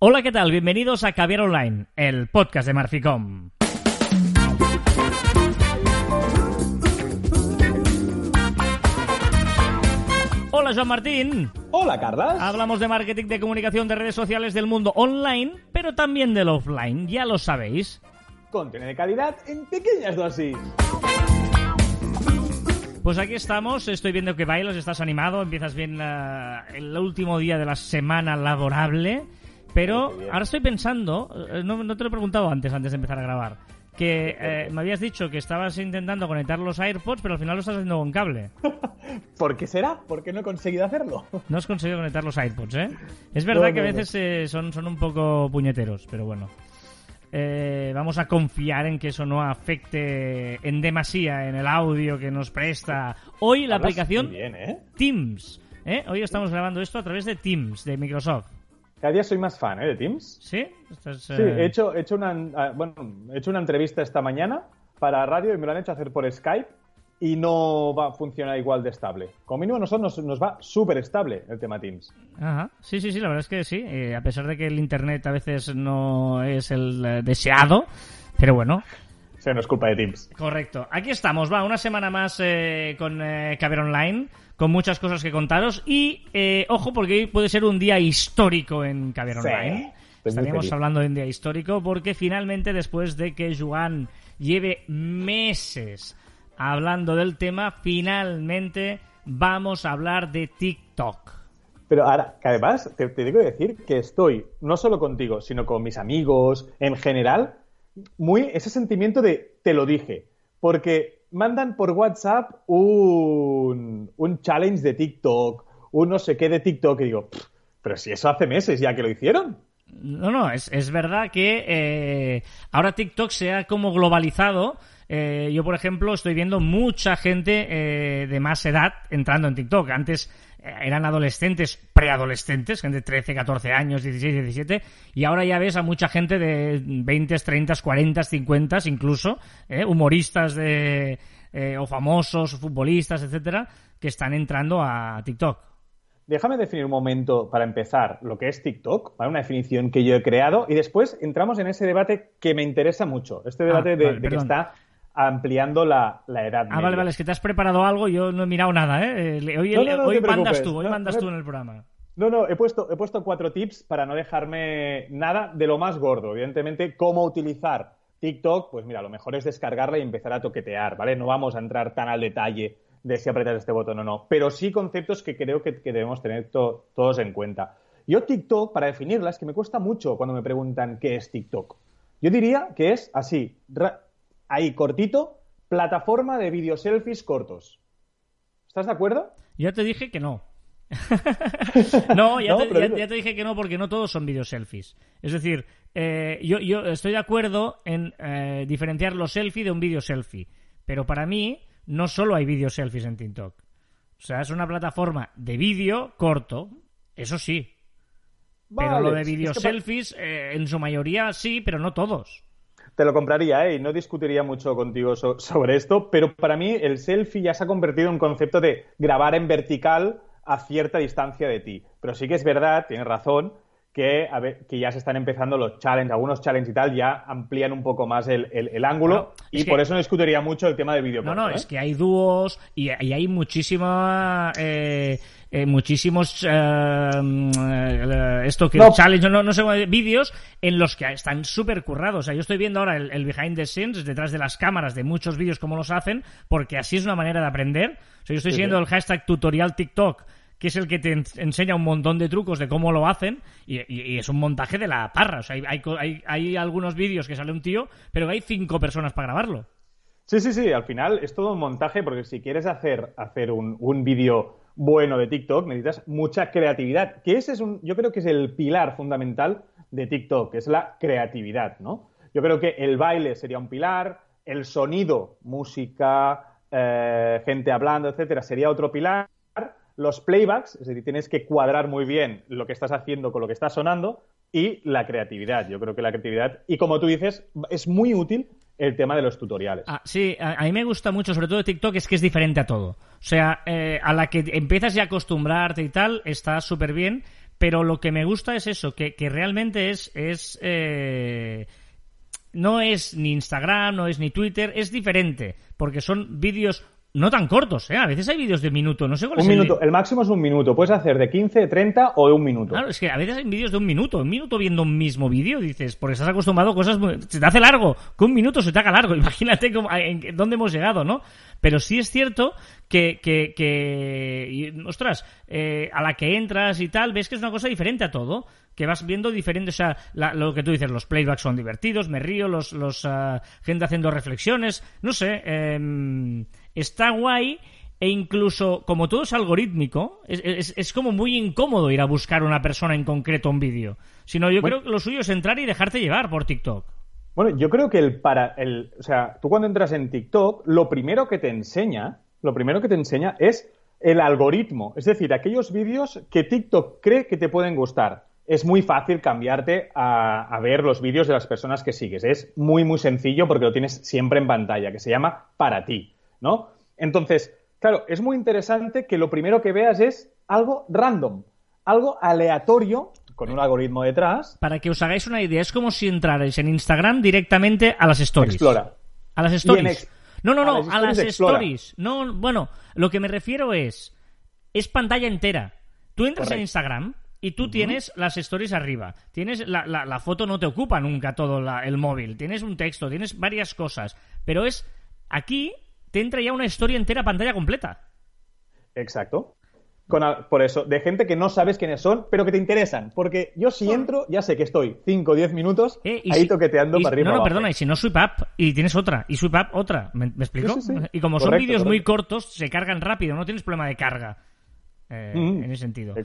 Hola, ¿qué tal? Bienvenidos a Caviar Online, el podcast de Marficom. Hola, Joan Martín. Hola, Carlas. Hablamos de marketing, de comunicación, de redes sociales del mundo online, pero también del offline, ya lo sabéis. Contenido de calidad en pequeñas dosis. Pues aquí estamos, estoy viendo que bailas, estás animado, empiezas bien la- el último día de la semana laborable, pero ahora estoy pensando, eh, no, no te lo he preguntado antes, antes de empezar a grabar, que eh, me habías dicho que estabas intentando conectar los AirPods, pero al final lo estás haciendo con cable. ¿Por qué será? ¿Por qué no he conseguido hacerlo? No has conseguido conectar los AirPods, ¿eh? Es verdad No, que a veces eh, son, son un poco puñeteros, pero bueno. Eh, vamos a confiar en que eso no afecte en demasía en el audio que nos presta hoy la Hablas aplicación bien, ¿eh? Teams. ¿eh? Hoy estamos grabando esto a través de Teams, de Microsoft. Cada día soy más fan, ¿eh? De Teams. ¿Sí? Sí, eh, he hecho, he hecho una, ah, bueno, he hecho una entrevista esta mañana para radio y me lo han hecho hacer por Skype y no va a funcionar igual de estable. Como mínimo a nosotros nos, nos va súper estable el tema Teams. Ajá. Sí, sí, sí, la verdad es que sí. Eh, a pesar de que el Internet a veces no es el eh, deseado, pero bueno, O sea, no es culpa de Teams. Correcto. Aquí estamos, va, una semana más eh, con eh, Caber Online, con muchas cosas que contaros. Y, eh, ojo, porque hoy puede ser un día histórico en Sí, Online. muy Estaríamos hablando de un día histórico porque finalmente, después de que Joan lleve meses hablando del tema, finalmente vamos a hablar de TikTok. Pero ahora, que además, te, te digo decir que estoy, no solo contigo, sino con mis amigos, en general, muy ese sentimiento de te lo dije. Porque mandan por WhatsApp un, un challenge de TikTok, un no sé qué de TikTok, y digo, "Pff, pero si eso hace meses ya que lo hicieron. No, no, es, es verdad que eh, ahora TikTok se ha como globalizado. Eh, yo, por ejemplo, estoy viendo mucha gente eh, de más edad entrando en TikTok. Antes eh, eran adolescentes, preadolescentes, gente de 13, 14 años, 16, 17, y ahora ya ves a mucha gente de 20, 30, 40, 50 incluso, eh, humoristas de, eh, o famosos, futbolistas, etcétera, que están entrando a TikTok. Déjame definir un momento para empezar lo que es TikTok, ¿vale? una definición que yo he creado, y después entramos en ese debate que me interesa mucho, este debate Ah, de, vale, de que está ampliando la, la edad Ah, media. vale, vale, es que te has preparado algo, yo no he mirado nada, ¿eh? Eh, Hoy, No, no, no hoy mandas tú, hoy mandas tú en el programa. No, no, he puesto, he puesto cuatro tips para no dejarme nada de lo más gordo. Evidentemente, cómo utilizar TikTok, pues mira, lo mejor es descargarla y empezar a toquetear, ¿vale? No vamos a entrar tan al detalle de si apretas este botón o no, pero sí conceptos que creo que, que debemos tener to- todos en cuenta. Yo TikTok, para definirla, es que me cuesta mucho cuando me preguntan qué es TikTok. Yo diría que es así, ra- ahí cortito, plataforma de videoselfies cortos. ¿Estás de acuerdo? Ya te dije que no. no, ya, No, te, pero ya- digo- ya te dije que no porque no todos son video selfies. Es decir, eh, yo, yo estoy de acuerdo en eh, diferenciar los selfie de un video selfie. Pero para mí, no solo hay video selfies en TikTok. O sea, es una plataforma de vídeo corto. Eso sí. Pero lo de es que video selfies, eh, en su mayoría sí, pero no todos. Te lo compraría, ¿eh? Y no discutiría mucho contigo so- sobre esto, pero para mí el selfie ya se ha convertido en un concepto de grabar en vertical a cierta distancia de ti. Pero sí que es verdad, tienes razón, que, a ver, que ya se están empezando los challenges, algunos challenges y tal, ya amplían un poco más el, el- el ángulo. Y que- por eso no discutiría mucho el tema del vídeo. No, no, ¿eh? es que hay dúos y, y hay muchísima, eh, eh, muchísimos, mm, esto que No. challenge, no, no sé, vídeos en los que están súper currados. O sea, yo estoy viendo ahora el, el behind the scenes, detrás de las cámaras de muchos vídeos cómo los hacen, porque así es una manera de aprender. O sea, yo estoy siguiendo sí. el hashtag tutorial TikTok, que es el que te en- enseña un montón de trucos de cómo lo hacen, y, es un montaje de la parra. O sea, hay, hay- hay algunos vídeos que sale un tío, pero hay cinco personas para grabarlo. Sí, sí, sí, al final es todo un montaje porque si quieres hacer, hacer un, un vídeo bueno de TikTok necesitas mucha creatividad, que ese es un, yo creo que es el pilar fundamental de TikTok, que es la creatividad, ¿no? Yo creo que el baile sería un pilar, el sonido, música, eh, gente hablando, etcétera, sería otro pilar, los playbacks, es decir, tienes que cuadrar muy bien lo que estás haciendo con lo que está sonando, y la creatividad. Yo creo que la creatividad, y como tú dices, es muy útil el tema de los tutoriales. Ah, sí, a, mí me gusta mucho, sobre todo de TikTok, es que es diferente a todo. O sea, eh, a la que empiezas ya a acostumbrarte y tal, está súper bien, pero lo que me gusta es eso, que, que realmente es, es eh, no es ni Instagram, no es ni Twitter, es diferente, porque son vídeos no tan cortos, ¿eh? A veces hay vídeos de minuto, no sé cuál un es minuto, el... máximo es un minuto. Puedes hacer de 15, 30 o de un minuto. Claro, es que a veces hay vídeos de un minuto. Un minuto viendo un mismo vídeo, dices, porque estás acostumbrado a cosas... Muy... Se te hace largo, que un minuto se te haga largo. Imagínate cómo, en dónde hemos llegado, ¿no? Pero sí es cierto que, que, que y, ostras, eh, a la que entras y tal, ves que es una cosa diferente a todo que vas viendo diferente, o sea, la, lo que tú dices, los playbacks son divertidos, me río, los, los uh, gente haciendo reflexiones, no sé, eh, está guay e incluso, como todo es algorítmico, es, es, es, como muy incómodo ir a buscar una persona en concreto un vídeo. Sino yo bueno, creo que lo suyo es entrar y dejarte llevar por TikTok. Bueno, yo creo que el para el, o sea, tú cuando entras en TikTok, lo primero que te enseña, lo primero que te enseña es el algoritmo, es decir, aquellos vídeos que TikTok cree que te pueden gustar. Es muy fácil cambiarte a, a ver los vídeos de las personas que sigues. Es muy, muy sencillo porque lo tienes siempre en pantalla, que se llama para ti, ¿no? Entonces, claro, es muy interesante que lo primero que veas es algo random, algo aleatorio con un algoritmo detrás. Para que os hagáis una idea, es como si entrarais en Instagram directamente a las stories. Explora. A las stories. No, no, no, a, a las stories. No, bueno, lo que me refiero es es pantalla entera. Tú entras Correcto. en Instagram y tú uh -huh. tienes las stories arriba. Tienes la, la, la foto no te ocupa nunca todo la, el móvil. Tienes un texto, tienes varias cosas. Pero es aquí te entra ya una historia entera pantalla completa. Exacto. Con, por eso, de gente que no sabes quiénes son, pero que te interesan. Porque yo si entro, ya sé que estoy 5 o 10 minutos eh, ahí si, toqueteando y, para arriba. No, no, perdona, y si no swipe up y tienes otra, y swipe up otra, ¿me, me explico? Sí, sí, sí. Y como correcto, son vídeos muy cortos, se cargan rápido, no tienes problema de carga eh, mm. en ese sentido.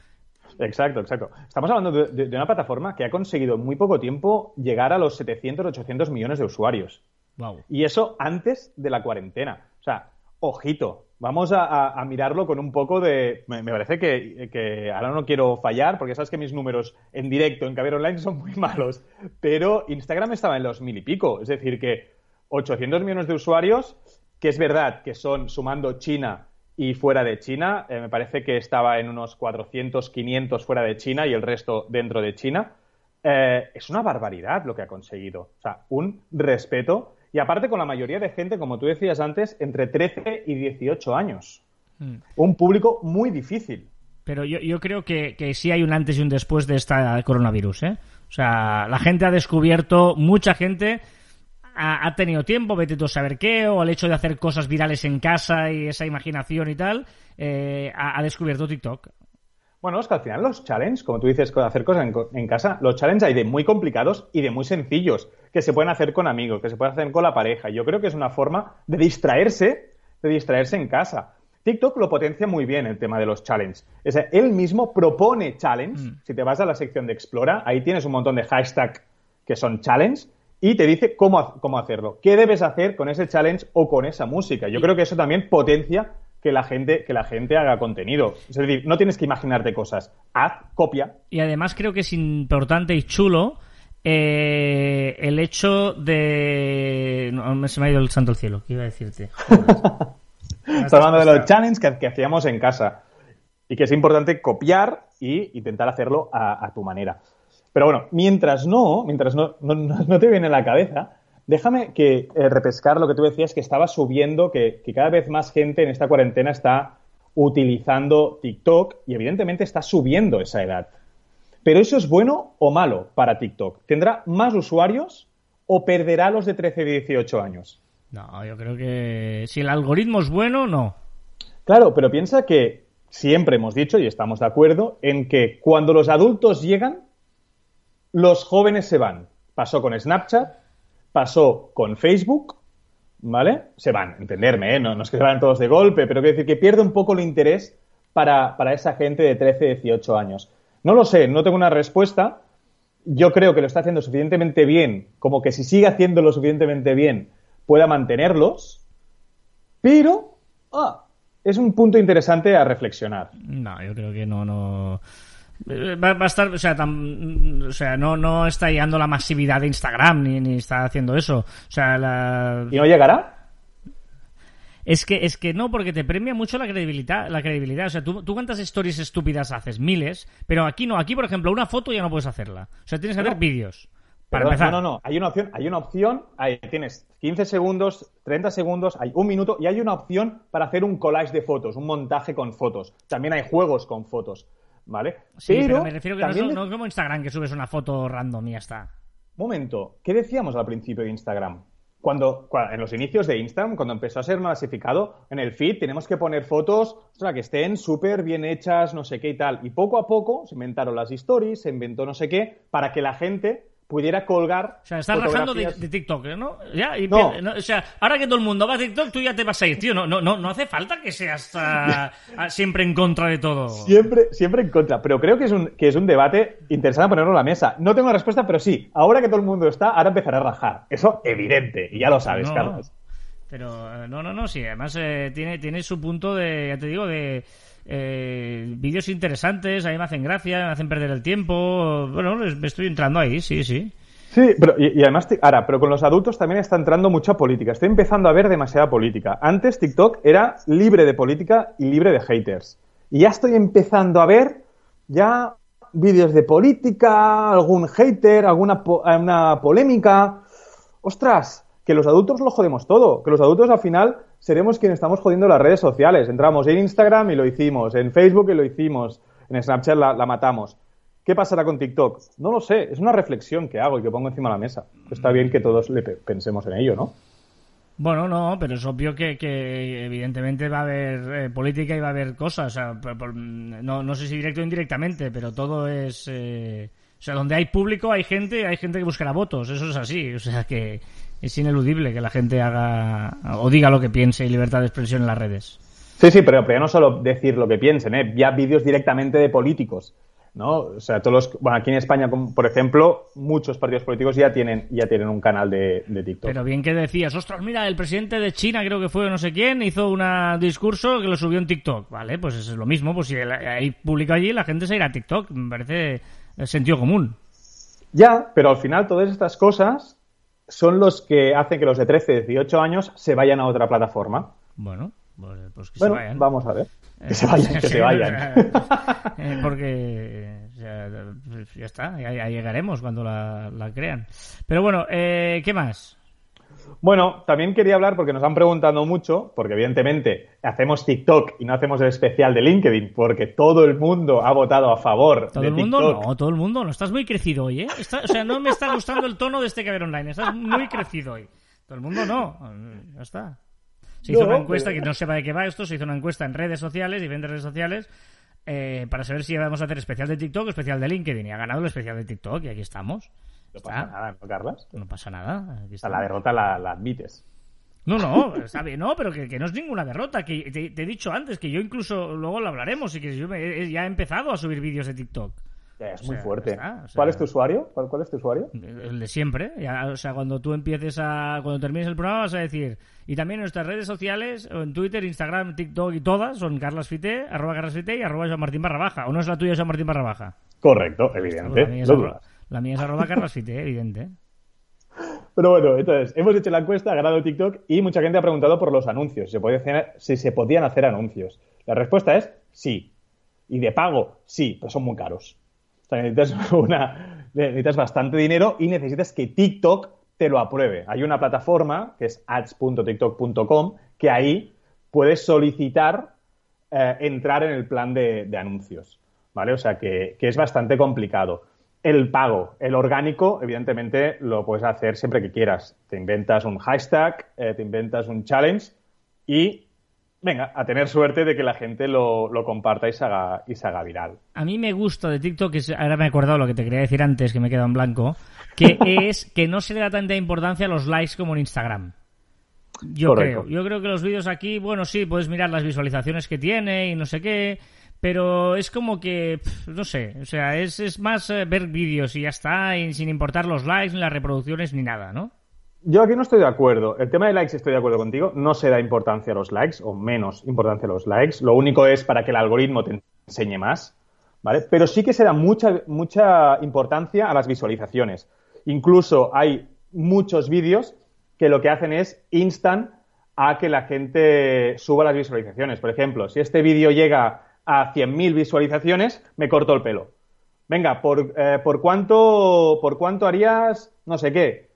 Exacto, exacto. Estamos hablando de, de, de, una plataforma que ha conseguido en muy poco tiempo llegar a los 700, 800 millones de usuarios. Wow. Y eso antes de la cuarentena. Sea, ojito, vamos a, mirarlo con un poco de... Me, me parece que, que, ahora no quiero fallar, porque sabes que mis números en directo en Caber Online son muy malos, pero Instagram estaba en los mil y pico, es decir, que 800 millones de usuarios, que es verdad que son sumando China y fuera de China, eh, me parece que estaba en unos 400, 500 fuera de China y el resto dentro de China, eh, es una barbaridad lo que ha conseguido. O sea, un respeto y aparte con la mayoría de gente, como tú decías antes, entre 13 y 18 años. Mm. Un público muy difícil. Pero yo, yo creo que, que, sí hay un antes y un después de esta coronavirus, ¿eh? O sea, la gente ha descubierto, mucha gente ha, ha tenido tiempo, vete tú a saber qué, o el hecho de hacer cosas virales en casa y esa imaginación y tal, eh, ha, ha descubierto TikTok. Bueno, es que al final los challenges, como tú dices, hacer cosas en, en, casa, los challenges hay de muy complicados y de muy sencillos, que se pueden hacer con amigos, que se pueden hacer con la pareja. Yo creo que es una forma de distraerse, de distraerse en casa. TikTok lo potencia muy bien el tema de los challenges. O sea, él mismo propone challenge. Mm. Si te vas a la sección de Explora, ahí tienes un montón de hashtags que son challenge y te dice cómo, cómo hacerlo. ¿Qué debes hacer con ese challenge o con esa música? Yo creo que eso también potencia que la gente que la gente haga contenido. Es decir, no tienes que imaginarte cosas. Haz, copia. Y además creo que es importante y chulo eh, el hecho de no, se me ha ido el santo al cielo. ¿Qué iba a decirte? Estás hablando de los challenges que, que, hacíamos en casa y que es importante copiar e intentar hacerlo a, a tu manera. Pero bueno, mientras no, mientras no, no, no te viene a la cabeza, Déjame que eh, repescar lo que tú decías, que estaba subiendo, que, que, cada vez más gente en esta cuarentena está utilizando TikTok y evidentemente está subiendo esa edad. Pero eso es bueno o malo para TikTok. ¿Tendrá más usuarios o perderá los de 13 y 18 años? No, yo creo que si el algoritmo es bueno, no. Claro, pero piensa que siempre hemos dicho, y estamos de acuerdo, en que cuando los adultos llegan, los jóvenes se van. Pasó con Snapchat, pasó con Facebook, ¿vale? Se van, entenderme, ¿eh? no, no, es que se van todos de golpe, pero quiero decir que pierde un poco el interés para, para esa gente de 13, 18 años. No lo sé, no tengo una respuesta. Yo creo que lo está haciendo suficientemente bien, como que si sigue haciéndolo suficientemente bien, pueda mantenerlos, pero ah, es un punto interesante a reflexionar. No, yo creo que no, no. Va, va, a estar, o sea, tam, o sea no, no está llegando la masividad de Instagram ni, ni está haciendo eso. O sea, la... ¿Y no llegará? Es que, es que no, porque te premia mucho la credibilidad. La credibilidad. O sea, ¿tú, tú cuántas stories estúpidas haces? Miles. Pero aquí no. Aquí, por ejemplo, una foto ya no puedes hacerla. O sea, tienes que hacer vídeos. Para Perdón, empezar. No, no, no. Hay una opción, hay una opción, ahí tienes 15 segundos, 30 segundos, hay un minuto y hay una opción para hacer un collage de fotos, un montaje con fotos. También hay juegos con fotos, ¿vale? Sí, pero, me refiero que no es, no es como Instagram que subes una foto random y ya está. Momento, ¿qué decíamos al principio de Instagram? Cuando, cua- en los inicios de Instagram, cuando empezó a ser masificado, en el feed tenemos que poner fotos que estén súper bien hechas, no sé qué y tal. Y poco a poco se inventaron las stories, se inventó no sé qué, para que la gente pudiera colgar. O sea, estás rajando de, TikTok, ¿eh? ¿no? Ya, y No. O sea, ahora que todo el mundo va a TikTok, tú ya te vas a ir, tío. No, no, no, no hace falta que seas siempre en contra de todo. Siempre, siempre en contra. Pero creo que es, un, que es un debate interesante ponerlo en la mesa. No tengo la respuesta, pero sí. Ahora que todo el mundo está, ahora empezará a rajar. Eso evidente. Y ya lo sabes, Carlos. Pero eh, no, no, no, sí. Además eh, tiene, tiene su punto de, ya te digo, de eh, vídeos interesantes. A mí me hacen gracia, me hacen perder el tiempo. Bueno, me estoy entrando ahí, sí, sí. Sí, pero, y, además, ahora, pero con los adultos también está entrando mucha política. Estoy empezando a ver demasiada política. Antes TikTok era libre de política y libre de haters. Y ya estoy empezando a ver ya vídeos de política, algún hater, alguna una polémica. Ostras, que los adultos lo jodemos todo. Que los adultos al final seremos quienes estamos jodiendo las redes sociales. Entramos en Instagram y lo hicimos, en Facebook y lo hicimos, en Snapchat la, matamos. ¿Qué pasará con TikTok? No lo sé, es una reflexión que hago y que pongo encima de la mesa. Está bien que todos le pe- pensemos en ello, ¿no? Bueno, no, pero es obvio que, evidentemente va a haber eh, política y va a haber cosas. O sea, no, no sé si directo o indirectamente, pero todo es. eh, o sea, donde hay público hay gente, hay gente que buscará votos. Eso es así. O sea, que es ineludible que la gente haga o diga lo que piense y libertad de expresión en las redes. Sí, sí, pero, pero ya no solo decir lo que piensen, ¿eh? ya vídeos directamente de políticos, ¿no? O sea, todos los, bueno, aquí en España, por ejemplo, muchos partidos políticos ya tienen, ya tienen un canal de, de TikTok. Pero bien que decías, ostras, mira, el presidente de China, creo que fue no sé quién, hizo un discurso que lo subió en TikTok. Vale, pues eso es lo mismo. Pues si hay público allí, la gente se irá a TikTok. Me parece eh, sentido común. Ya, pero al final todas estas cosas son los que hacen que los de 13, 18 años se vayan a otra plataforma. Bueno, pues, pues que Bueno, se vayan. vamos a ver. Eh, Que se vayan, que sí, se vayan. eh, porque eh, pues ya está, ya, ya llegaremos cuando la, la crean. Pero bueno, eh, ¿qué más? Bueno, también quería hablar porque nos han preguntado mucho, porque evidentemente hacemos TikTok y no hacemos el especial de LinkedIn, porque todo el mundo ha votado a favor ¿Todo de el mundo? No, todo el mundo no. Estás muy crecido hoy, ¿eh? Está- o sea, no me está gustando el tono de este Caber Online. Estás muy crecido hoy. Todo el mundo no. Ya está. Se hizo No, una encuesta, que no sepa de qué va esto, se hizo una encuesta en redes sociales, diferentes redes sociales, eh, para saber si vamos a hacer especial de TikTok o especial de LinkedIn. Y ha ganado el especial de TikTok y aquí estamos. No pasa nada, ¿no, Carlas? No pasa nada. Aquí la derrota la, la admites. No, no, bien, no, pero que, que no es ninguna derrota. Que te, te he dicho antes que yo incluso luego lo hablaremos y que yo me- he- ya he empezado a subir vídeos de TikTok. Ya, es O muy sea, fuerte. está, o sea- ¿Cuál es tu usuario? ¿Cuál, cuál es tu usuario? El de siempre. Ya, o sea, cuando tú empieces a. Cuando termines el programa vas a decir. Y también en nuestras redes sociales, en Twitter, Instagram, TikTok y todas, son carlasfite, arroba carlasfite y arroba Joan Martín barra baja. ¿O no es la tuya Joan Martín barra baja? Correcto, evidente. dudas. La mía es arroba carlasfite, evidente. Pero bueno, entonces, hemos hecho la encuesta, ha ganado TikTok y mucha gente ha preguntado por los anuncios, si se, hacer- si se podían hacer anuncios. La respuesta es sí. Y de pago, sí, pero son muy caros. O sea, necesitas, una, necesitas bastante dinero y necesitas que TikTok te lo apruebe. Hay una plataforma que es ads.tiktok.com que ahí puedes solicitar eh, entrar en el plan de, de anuncios. ¿Vale? O sea que, que es bastante complicado. El pago, el orgánico, evidentemente lo puedes hacer siempre que quieras. Te inventas un hashtag, eh, te inventas un challenge y venga, a tener suerte de que la gente lo, lo comparta y se, haga, y se haga viral. A mí me gusta de TikTok, que ahora me he acordado lo que te quería decir antes, que me he quedado en blanco, que es que no se le da tanta importancia a los likes como en Instagram. Yo Correcto. creo. Yo creo que los vídeos aquí, bueno, sí, puedes mirar las visualizaciones que tiene y no sé qué, pero es como que, no sé, o sea, es, es más eh, ver vídeos y ya está, sin importar los likes, ni las reproducciones, ni nada, ¿no? Yo aquí no estoy de acuerdo. El tema de likes estoy de acuerdo contigo. No se da importancia a los likes o menos importancia a los likes. Lo único es para que el algoritmo te enseñe más, ¿vale? Pero sí que se da mucha, mucha importancia a las visualizaciones. Incluso hay muchos vídeos que lo que hacen es instan a que la gente suba las visualizaciones. Por ejemplo, si este vídeo llega a 100.000 visualizaciones, me corto el pelo. Venga, ¿por, eh, ¿por, cuánto, ¿por cuánto harías no sé qué?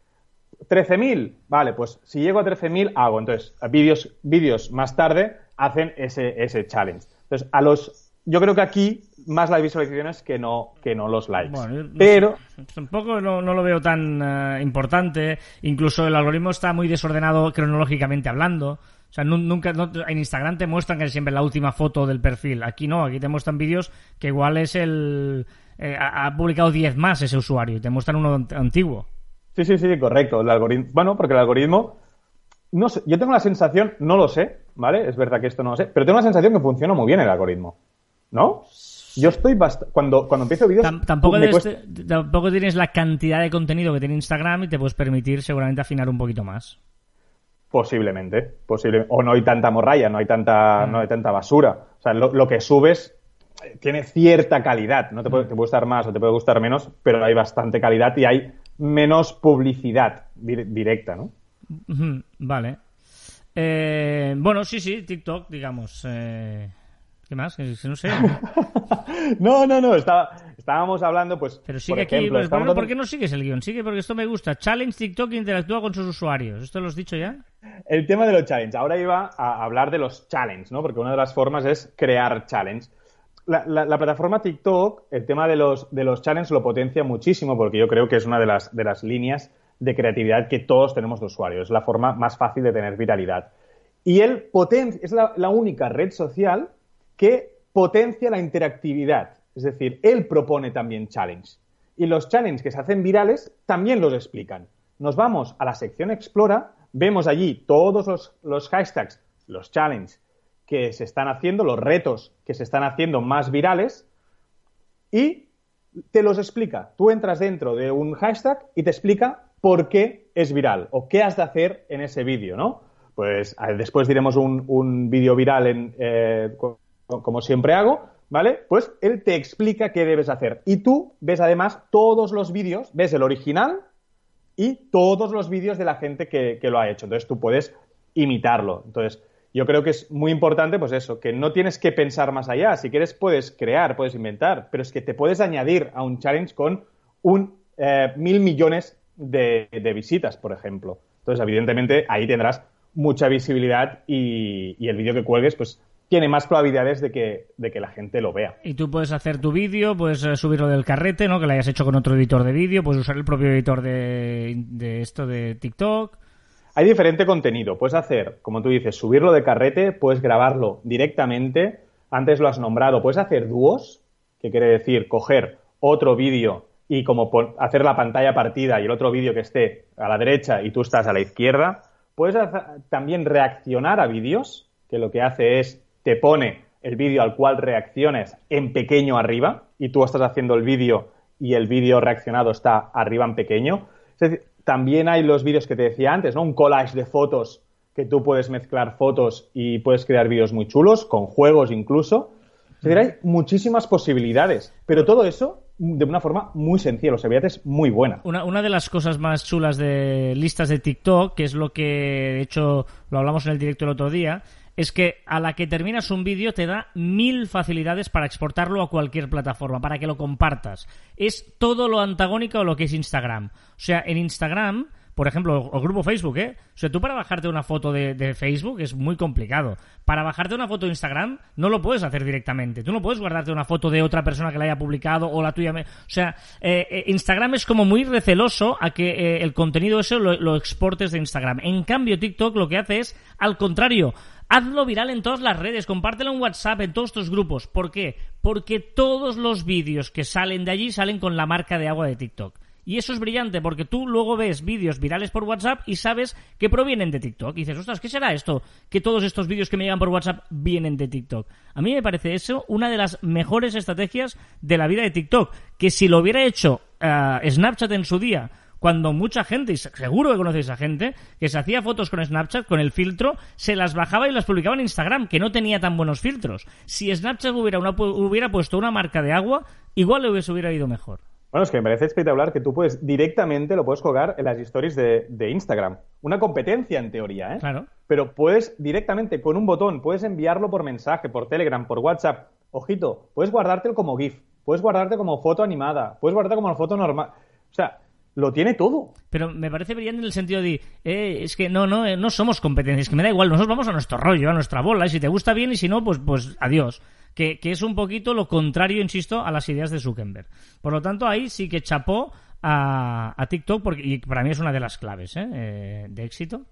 13.000. Vale, pues si llego a 13.000, hago. Entonces, vídeos, vídeos más tarde hacen ese, ese challenge. Entonces, a los yo creo que aquí más las visualizaciones que no, que no los likes. Pero. tampoco no, lo veo tan eh, importante. Incluso el algoritmo está muy desordenado cronológicamente hablando. O sea, nunca, en Instagram te muestran que siempre la última foto del perfil. Aquí no, aquí te muestran vídeos que igual es el. Eh, ha, publicado 10 más ese usuario y te muestran uno antiguo. Sí, sí, sí, correcto. El algoritmo. Bueno, porque el algoritmo. No sé, yo tengo la sensación, no lo sé, ¿vale? Es verdad que esto no lo sé, pero tengo la sensación que funciona muy bien el algoritmo. ¿No? Yo estoy bastante. Cuando, cuando empiezo vídeos. tampoco, tampoco tienes la cantidad de contenido que tiene Instagram y te puedes permitir seguramente afinar un poquito más. Posiblemente, posible. O no hay tanta morralla, no hay tanta, mm. no hay tanta basura. O sea, lo, que subes eh, tiene cierta calidad. No te puede, te puede, gustar más o te puede gustar menos, pero hay bastante calidad y hay menos publicidad directa, ¿no? Vale. Eh, bueno, sí, sí, TikTok, digamos. Eh, ¿Qué más? No sé. no, no, no. estábamos hablando, pues. Pero sigue aquí. Pues, ¿Por qué no sigues el guion? Sigue porque esto me gusta. Challenge TikTok interactúa con sus usuarios. ¿Esto lo has dicho ya? El tema de los challenge. Ahora iba a hablar de los challenge, ¿no? Porque una de las formas es crear challenge. La, plataforma TikTok, el tema de los, de los challenge lo potencia muchísimo porque yo creo que es una de las, de las líneas de creatividad que todos tenemos de usuarios. Es la forma más fácil de tener viralidad. Y él potencia, es la única red social que potencia la interactividad. Es decir, él propone también challenge. Y los challenges que se hacen virales también los explican. Nos vamos a la sección Explora, vemos allí todos los, hashtags, los challenges que se están haciendo, los retos que se están haciendo más virales y te los explica. Tú entras dentro de un hashtag y te explica por qué es viral o qué has de hacer en ese vídeo, ¿no? Pues después diremos un, vídeo viral en, eh, como siempre hago, ¿vale? Pues él te explica qué debes hacer. Y tú ves además todos los vídeos, ves el original y todos los vídeos de la gente que, lo ha hecho. Entonces tú puedes imitarlo. Entonces, yo creo que es muy importante, pues eso, que no tienes que pensar más allá. Si quieres, puedes crear, puedes inventar, pero es que te puedes añadir a un challenge con un eh, mil millones de, visitas, por ejemplo. Entonces, evidentemente, ahí tendrás mucha visibilidad y, y el vídeo que cuelgues, pues tiene más probabilidades de que, de que la gente lo vea. Y tú puedes hacer tu vídeo, puedes eh, subirlo del carrete, ¿no? Que lo hayas hecho con otro editor de vídeo, puedes usar el propio editor de, de esto de TikTok. Hay diferente contenido. Puedes hacer, como tú dices, subirlo de carrete, puedes grabarlo directamente. Antes lo has nombrado. Puedes hacer dúos, que quiere decir coger otro vídeo y como hacer la pantalla partida y el otro vídeo que esté a la derecha y tú estás a la izquierda. Puedes también reaccionar a vídeos, que lo que hace es te pone el vídeo al cual reacciones en pequeño arriba y tú estás haciendo el vídeo y el vídeo reaccionado está arriba en pequeño. también hay los vídeos que te decía antes, ¿no? Un collage de fotos que tú puedes mezclar fotos y puedes crear vídeos muy chulos, con juegos incluso. Es decir, hay muchísimas posibilidades, pero todo eso de una forma muy sencilla. Los es muy buena. Una, una de las cosas más chulas de listas de TikTok, que es lo que de hecho lo hablamos en el directo el otro día, es que a la que terminas un vídeo te da mil facilidades para exportarlo a cualquier plataforma, para que lo compartas. Es todo lo antagónico a lo que es Instagram. O sea, en Instagram, por ejemplo, o grupo Facebook, ¿eh? O sea, tú para bajarte una foto de, Facebook es muy complicado. Para bajarte una foto de Instagram no lo puedes hacer directamente. Tú no puedes guardarte una foto de otra persona que la haya publicado o la tuya. O sea, eh, eh, Instagram es como muy receloso a que eh, el contenido ese lo, lo exportes de Instagram. En cambio, TikTok lo que hace es al contrario Hazlo viral en todas las redes, compártelo en WhatsApp, en todos tus grupos. ¿Por qué? Porque todos los vídeos que salen de allí salen con la marca de agua de TikTok. Y eso es brillante porque tú luego ves vídeos virales por WhatsApp y sabes que provienen de TikTok. Y dices, ostras, ¿qué será esto? Que todos estos vídeos que me llegan por WhatsApp vienen de TikTok. A mí me parece eso una de las mejores estrategias de la vida de TikTok. Que si lo hubiera hecho eh, Snapchat en su día cuando mucha gente, y seguro que conocéis a gente, que se hacía fotos con Snapchat, con el filtro, se las bajaba y las publicaba en Instagram, que no tenía tan buenos filtros. Si Snapchat hubiera, hubiera puesto una marca de agua, igual le hubiese hubiera ido mejor. Bueno, es que me parece espectacular que tú puedes directamente lo puedes colgar en las stories de, de Instagram. Una competencia en teoría, ¿eh? Claro. Pero puedes directamente con un botón, puedes enviarlo por mensaje, por Telegram, por WhatsApp. Ojito, puedes guardártelo como GIF, puedes guardarte como foto animada, puedes guardarte como foto normal. O sea, lo tiene todo. Pero me parece brillante en el sentido de, eh, es que no, no, eh, no somos competencias, que me da igual, nosotros vamos a nuestro rollo, a nuestra bola, y si te gusta bien y si no, pues, pues adiós. Que, es un poquito lo contrario, insisto, a las ideas de Zuckerberg. Por lo tanto, ahí sí que chapó a, TikTok, porque, y para mí es una de las claves ¿eh? Eh, de éxito.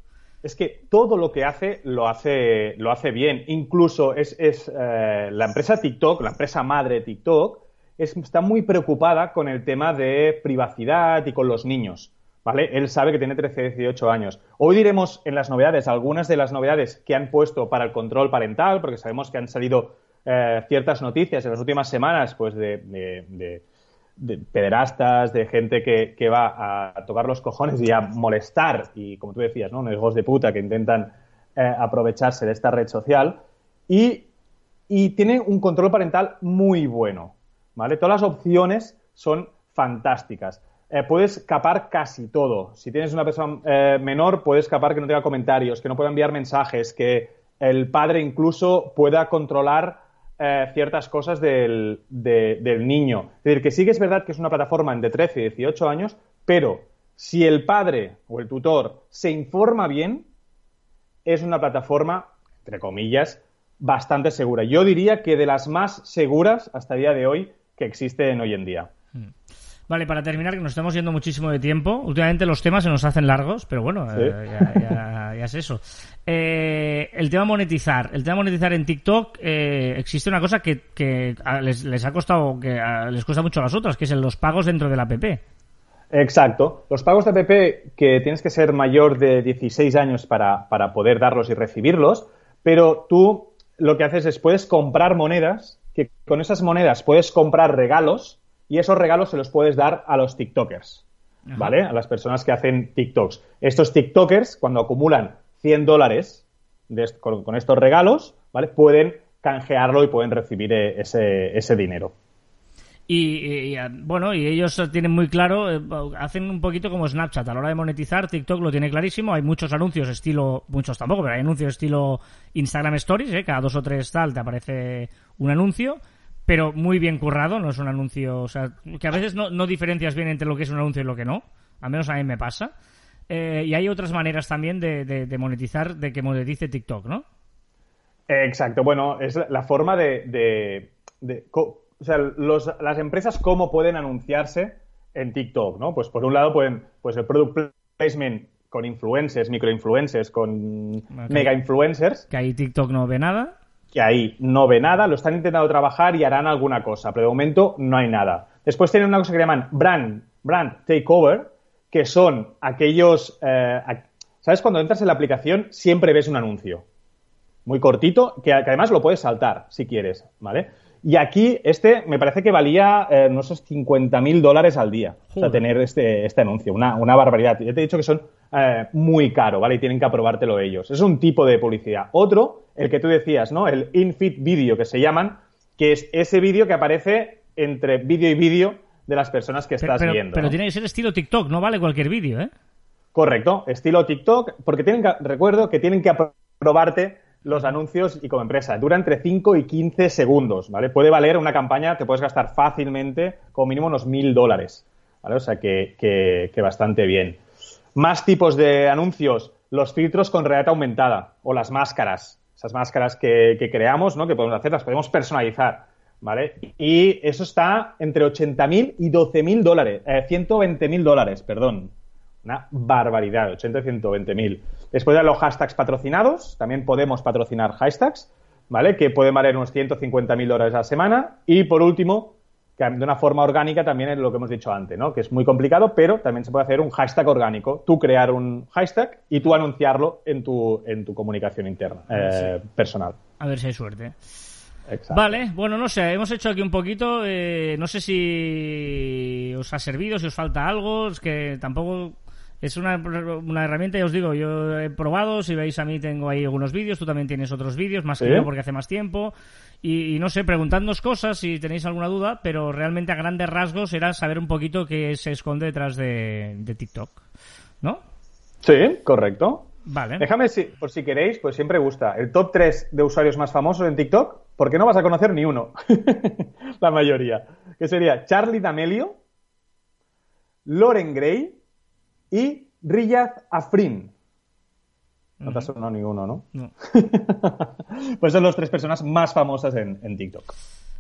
Es que todo lo que hace lo hace, lo hace bien. Incluso es, es eh, la empresa TikTok, la empresa madre TikTok, es, está muy preocupada con el tema de privacidad y con los niños. ¿Vale? Él sabe que tiene 13, 18 años. Hoy diremos en las novedades algunas de las novedades que han puesto para el control parental, porque sabemos que han salido eh, ciertas noticias en las últimas semanas, pues de, de, de, de pederastas, de gente que, va a tocar los cojones y a molestar, y como tú decías, ¿no? Unos de puta que intentan eh, aprovecharse de esta red social. Y, y tiene un control parental muy bueno. ¿Vale? Todas las opciones son fantásticas. Eh, puedes capar casi todo. Si tienes una persona menor, puedes capar que no tenga comentarios, que no pueda enviar mensajes, que el padre incluso pueda controlar eh, ciertas cosas del, de, del, niño. Es decir, que sí que es verdad que es una plataforma de 13 y 18 años, pero si el padre o el tutor se informa bien, es una plataforma, entre comillas, bastante segura. Yo diría que de las más seguras hasta el día de hoy que existen hoy en día. Vale, para terminar, que nos estamos yendo muchísimo de tiempo. Últimamente los temas se nos hacen largos, pero bueno, ¿Sí? eh, ya, ya, ya, es eso. Eh, el tema monetizar. El tema monetizar en TikTok, eh, existe una cosa que, que les, les, ha costado, que les cuesta mucho a las otras, que es los pagos dentro de la app. Exacto. Los pagos de app que tienes que ser mayor de 16 años para, para poder darlos y recibirlos, pero tú lo que haces es puedes comprar monedas, que con esas monedas puedes comprar regalos y esos regalos se los puedes dar a los TikTokers, Ajá. ¿vale? A las personas que hacen TikToks. Estos TikTokers, cuando acumulan 100 dólares con, con, estos regalos, ¿vale? Pueden canjearlo y pueden recibir eh, ese, ese dinero. Y, y, bueno, y ellos tienen muy claro, eh, hacen un poquito como Snapchat a la hora de monetizar, TikTok lo tiene clarísimo, hay muchos anuncios estilo, muchos tampoco, pero hay anuncios estilo Instagram Stories, ¿eh? cada dos o tres tal te aparece un anuncio, pero muy bien currado, no es un anuncio, o sea, que a veces no, no diferencias bien entre lo que es un anuncio y lo que no, al menos a mí me pasa. Eh, y hay otras maneras también de, de, de, monetizar, de que monetice TikTok, ¿no? Exacto, bueno, es la forma de, de o sea, los, las empresas cómo pueden anunciarse en TikTok, ¿no? Pues por un lado pueden, pues el product placement con influencers, microinfluencers, con okay. mega influencers. Que ahí TikTok no ve nada. Que ahí no ve nada, lo están intentando trabajar y harán alguna cosa, pero de momento no hay nada. Después tienen una cosa que llaman brand, brand takeover, que son aquellos, eh, ¿sabes? Cuando entras en la aplicación siempre ves un anuncio. Muy cortito, que, que además lo puedes saltar si quieres, ¿vale? Y aquí, este me parece que valía eh, unos 50 mil dólares al día. O sea, tener este, este anuncio. Una, una, barbaridad. Ya te he dicho que son eh, muy caros, ¿vale? Y tienen que aprobártelo ellos. Es un tipo de publicidad. Otro, el que tú decías, ¿no? El in-feed video, que se llaman, que es ese vídeo que aparece entre vídeo y vídeo de las personas que estás pero, viendo. Pero ¿no? tiene que ser estilo TikTok, no vale cualquier vídeo, ¿eh? Correcto, estilo TikTok, porque tienen que, recuerdo que tienen que aprobarte los anuncios y como empresa. Dura entre 5 y 15 segundos, ¿vale? Puede valer una campaña, te puedes gastar fácilmente como mínimo unos mil dólares, ¿vale? O sea que, que, bastante bien. Más tipos de anuncios, los filtros con realidad aumentada o las máscaras, esas máscaras que, que creamos, ¿no? Que podemos hacer, las podemos personalizar, ¿vale? Y eso está entre 80.000 y 12.000 dólares, eh, 120.000 dólares, perdón. Una barbaridad, 80 y 120 mil. Después de los hashtags patrocinados, también podemos patrocinar hashtags, ¿vale? Que pueden valer unos 150 mil dólares a la semana. Y por último, que de una forma orgánica también es lo que hemos dicho antes, ¿no? Que es muy complicado, pero también se puede hacer un hashtag orgánico. Tú crear un hashtag y tú anunciarlo en tu, en tu comunicación interna, eh, sí. personal. A ver si hay suerte. Exacto. Vale, bueno, no sé, hemos hecho aquí un poquito, eh, no sé si os ha servido, si os falta algo, es que tampoco Es una, una herramienta, ya os digo, yo he probado, si veis a mí tengo ahí algunos vídeos, tú también tienes otros vídeos, más que yo porque hace más tiempo. Y, y no sé, preguntadnos cosas si tenéis alguna duda, pero realmente a grandes rasgos era saber un poquito qué se esconde detrás de, de TikTok. ¿No? Sí, correcto. Vale. Déjame, si, por si queréis, pues siempre gusta. El top 3 de usuarios más famosos en TikTok, porque no vas a conocer ni uno. La mayoría. Que sería Charlie D'Amelio, Loren Gray y Riyad Afrin. No te ha sonado ni uno, ¿no? No. pues son las tres personas más famosas en, en TikTok.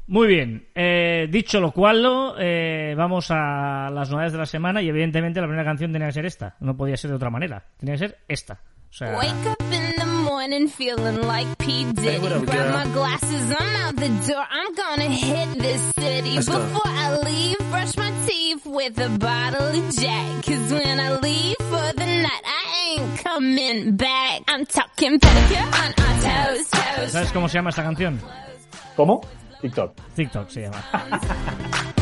Muy bien, eh, dicho lo cual, eh, vamos a las novedades de la semana y evidentemente la primera canción tenía que ser esta, no podía ser de otra manera, tenía que ser esta. O sea, Wake up in feeling like P. Diddy. Grab my glasses, I'm out the door. I'm gonna hit this city. Before I leave, brush my teeth with a bottle of Jack. Cause when I leave for the night, I ain't coming back. I'm talking pedicure on our toes, toes. ¿sabes cómo se llama esta canción? ¿Cómo? TikTok. TikTok se llama.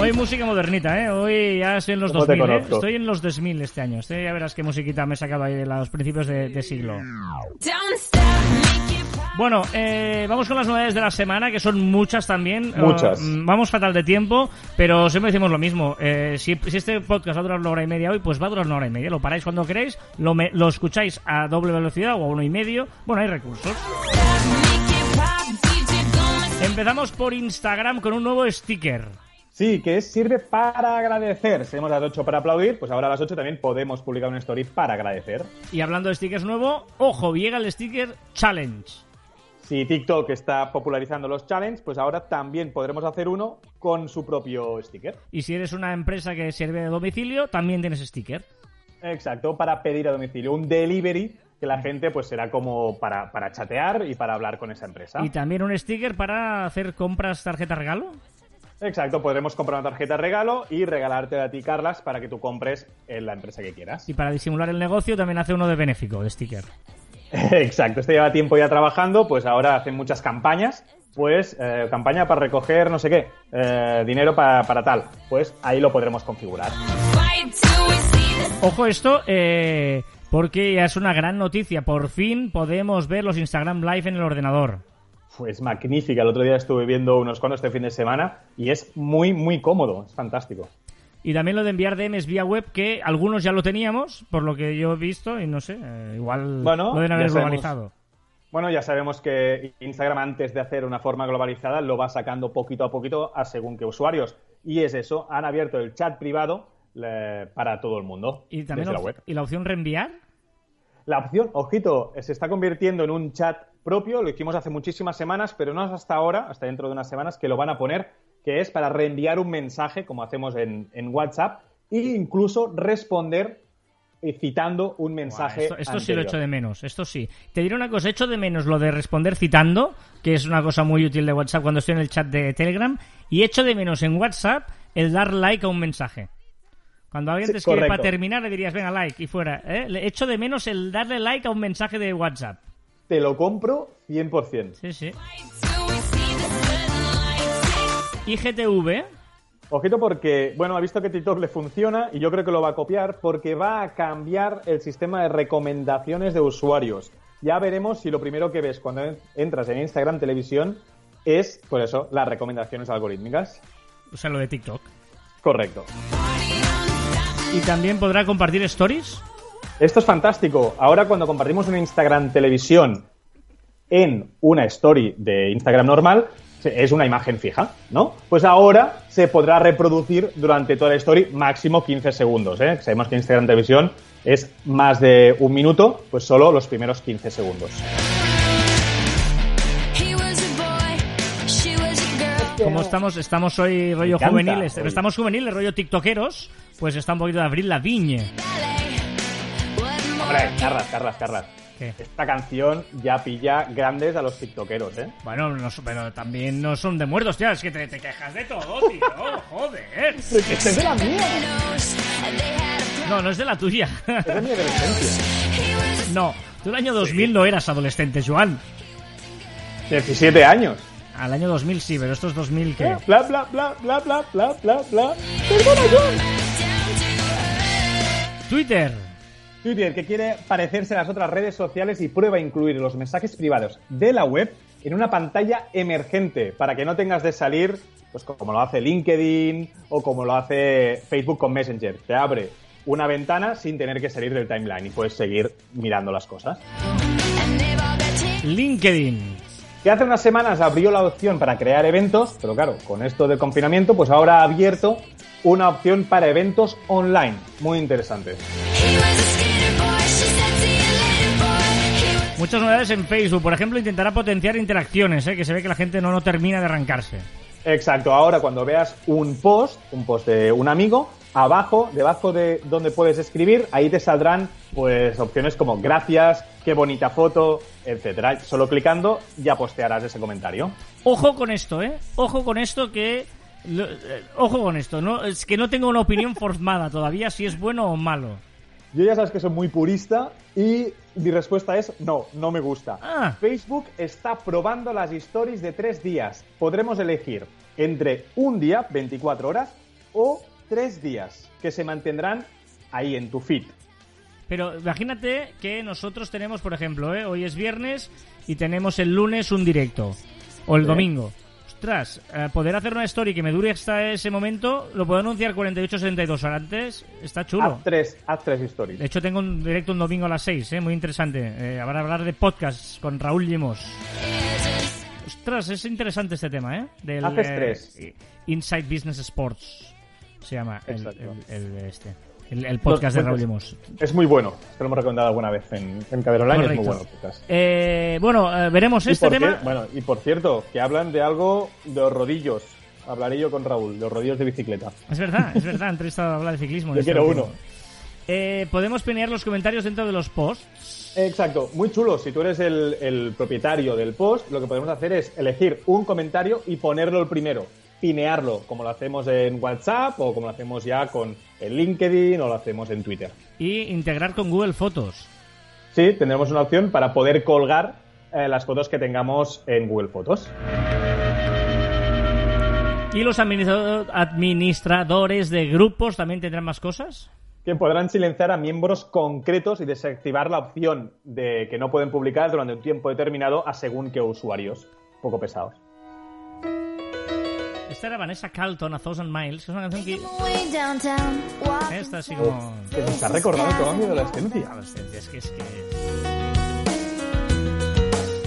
Hoy música modernita, ¿eh? Hoy ya estoy en los ¿Cómo te 2000, ¿eh? Estoy en los 2000 este año. Este, ya verás qué musiquita me he sacado ahí de los principios de, de siglo. Bueno, eh, vamos con las novedades de la semana, que son muchas también. Muchas. Eh, mm, vamos fatal de tiempo, pero siempre decimos lo mismo. Eh, si, si este podcast va a durar una hora y media hoy, pues va a durar una hora y media. Lo paráis cuando queréis, lo, me- lo escucháis a doble velocidad o a uno y medio. Bueno, hay recursos. Empezamos por Instagram con un nuevo sticker. Sí, que es, sirve para agradecer. Si hemos a las 8 para aplaudir, pues ahora a las 8 también podemos publicar una story para agradecer. Y hablando de stickers nuevo, ojo, llega el sticker Challenge. Si TikTok está popularizando los challenges, pues ahora también podremos hacer uno con su propio sticker. Y si eres una empresa que sirve de domicilio, también tienes sticker. Exacto, para pedir a domicilio. Un delivery que la gente pues será como para, para chatear y para hablar con esa empresa. Y también un sticker para hacer compras tarjeta regalo. Exacto, podremos comprar una tarjeta de regalo y regalarte a ti, Carlas, para que tú compres en la empresa que quieras. Y para disimular el negocio también hace uno de benéfico, de sticker. Exacto, este lleva tiempo ya trabajando, pues ahora hacen muchas campañas. Pues eh, campaña para recoger no sé qué, eh, dinero para, para tal. Pues ahí lo podremos configurar. Ojo esto, eh, porque ya es una gran noticia. Por fin podemos ver los Instagram Live en el ordenador. Pues magnífica. El otro día estuve viendo unos cuantos este fin de semana y es muy, muy cómodo. Es fantástico. Y también lo de enviar DMs vía web, que algunos ya lo teníamos, por lo que yo he visto, y no sé, eh, igual Bueno, lo deben haber ya sabemos. globalizado. Bueno, ya sabemos que Instagram antes de hacer una forma globalizada lo va sacando poquito a poquito a según qué usuarios. Y es eso, han abierto el chat privado para todo el mundo Y también la web. y la opción reenviar. La opción, ojito, se está convirtiendo en un chat propio, lo hicimos hace muchísimas semanas, pero no es hasta ahora, hasta dentro de unas semanas, que lo van a poner, que es para reenviar un mensaje, como hacemos en, en WhatsApp, e incluso responder citando un mensaje. Esto esto sí lo echo de menos, esto sí. Te diré una cosa, echo de menos lo de responder citando, que es una cosa muy útil de WhatsApp cuando estoy en el chat de Telegram, y echo de menos en WhatsApp el dar like a un mensaje. Cuando alguien Sí, te escribe para terminar le dirías, venga, like, y fuera. ¿eh? Le echo de menos el darle like a un mensaje de WhatsApp. Te lo compro 100%. Sí, sí. IGTV, Ojito porque, bueno, ha visto que TikTok le funciona y yo creo que lo va a copiar porque va a cambiar el sistema de recomendaciones de usuarios. Ya veremos si lo primero que ves cuando en- entras en Instagram Televisión es, por eso, las recomendaciones algorítmicas. o sea, lo de TikTok. Correcto. Y también podrá compartir stories. Esto es fantástico. Ahora cuando compartimos una Instagram Televisión en una story de Instagram normal, es una imagen fija, ¿no? Pues ahora se podrá reproducir durante toda la story máximo 15 segundos, ¿eh? Sabemos que Instagram Televisión es más de un minuto, pues solo los primeros 15 segundos. Como estamos, estamos hoy rollo juveniles, estamos juveniles, rollo tiktokeros, pues está un poquito de Abril la viña. Hombre, Carlas, Carlas. ¿Qué? Esta canción ya pilla grandes a los tiktokeros, ¿eh? Bueno, no, pero también no son de muertos, tío. Es que te, te quejas de todo, tío. Joder. ¡Que es de la mía! No, no es de la tuya. Es de mi adolescencia. No, tú el año 2000 no eras adolescente, Joan. 17 años. Al año 2000 sí, pero esto es 2000 qué. Bla, bla, bla, bla, bla, bla, bla, bla. Perdona, John. Twitter. Twitter, que quiere parecerse a las otras redes sociales y prueba a incluir los mensajes privados de la web en una pantalla emergente para que no tengas de salir, pues como lo hace LinkedIn o como lo hace Facebook con Messenger. Te abre una ventana sin tener que salir del timeline y puedes seguir mirando las cosas. LinkedIn. Que hace unas semanas abrió la opción para crear eventos, pero claro, con esto del confinamiento, pues ahora ha abierto una opción para eventos online. Muy interesante. Muchas novedades en Facebook. Por ejemplo, intentará potenciar interacciones, ¿eh? que se ve que la gente no, no termina de arrancarse. Exacto, ahora cuando veas un post, un post de un amigo, abajo, debajo de donde puedes escribir, ahí te saldrán pues opciones como gracias, qué bonita foto, etcétera. Solo clicando ya postearás ese comentario. Ojo con esto, ¿eh? Ojo con esto que lo- eh, ojo con esto, no es que no tengo una opinión formada todavía si es bueno o malo. Yo ya sabes que soy muy purista y mi respuesta es no, no me gusta. Ah. Facebook está probando las stories de tres días. Podremos elegir entre un día, 24 horas, o tres días, que se mantendrán ahí en tu feed. Pero imagínate que nosotros tenemos, por ejemplo, ¿eh? hoy es viernes y tenemos el lunes un directo o el domingo. Ostras, eh, poder hacer una story que me dure hasta ese momento, lo puedo anunciar 48-72 horas antes, está chulo. Haz tres, haz tres stories. De hecho, tengo un directo un domingo a las 6, ¿eh? muy interesante. Eh, habrá hablar de podcast con Raúl Llimos. Ostras, es interesante este tema, ¿eh? Del, Haces eh, tres. Inside Business Sports se llama el, el- el- este, el, el podcast de Raúl. Llimos. Es muy bueno. Te lo hemos recomendado alguna vez en, en Caber Online. Es muy bueno. el podcast. Eh, bueno, eh, veremos Y este tema. bueno, y por cierto, que hablan de algo de los rodillos. Hablaré yo con Raúl, de los rodillos de bicicleta. Es verdad, es verdad, han entrevistado a hablar de ciclismo. Yo este quiero último. uno. Eh, Podemos penear los comentarios dentro de los posts. Exacto, muy chulo. Si tú eres el, el propietario del post, lo que podemos hacer es elegir un comentario y ponerlo el primero, pinearlo, como lo hacemos en WhatsApp o como lo hacemos ya con el LinkedIn o lo hacemos en Twitter. Y integrar con Google Fotos. Sí, tendremos una opción para poder colgar eh, las fotos que tengamos en Google Fotos. ¿Y los administra- administradores de grupos también tendrán más cosas? que podrán silenciar a miembros concretos y desactivar la opción de que no pueden publicar durante un tiempo determinado a según qué usuarios. Poco pesados. Esta era Vanessa Carlton, A Thousand Miles, que es una canción que... Esta así como... Que me está recordando toda mi adolescencia. Adolescencia, es que es que...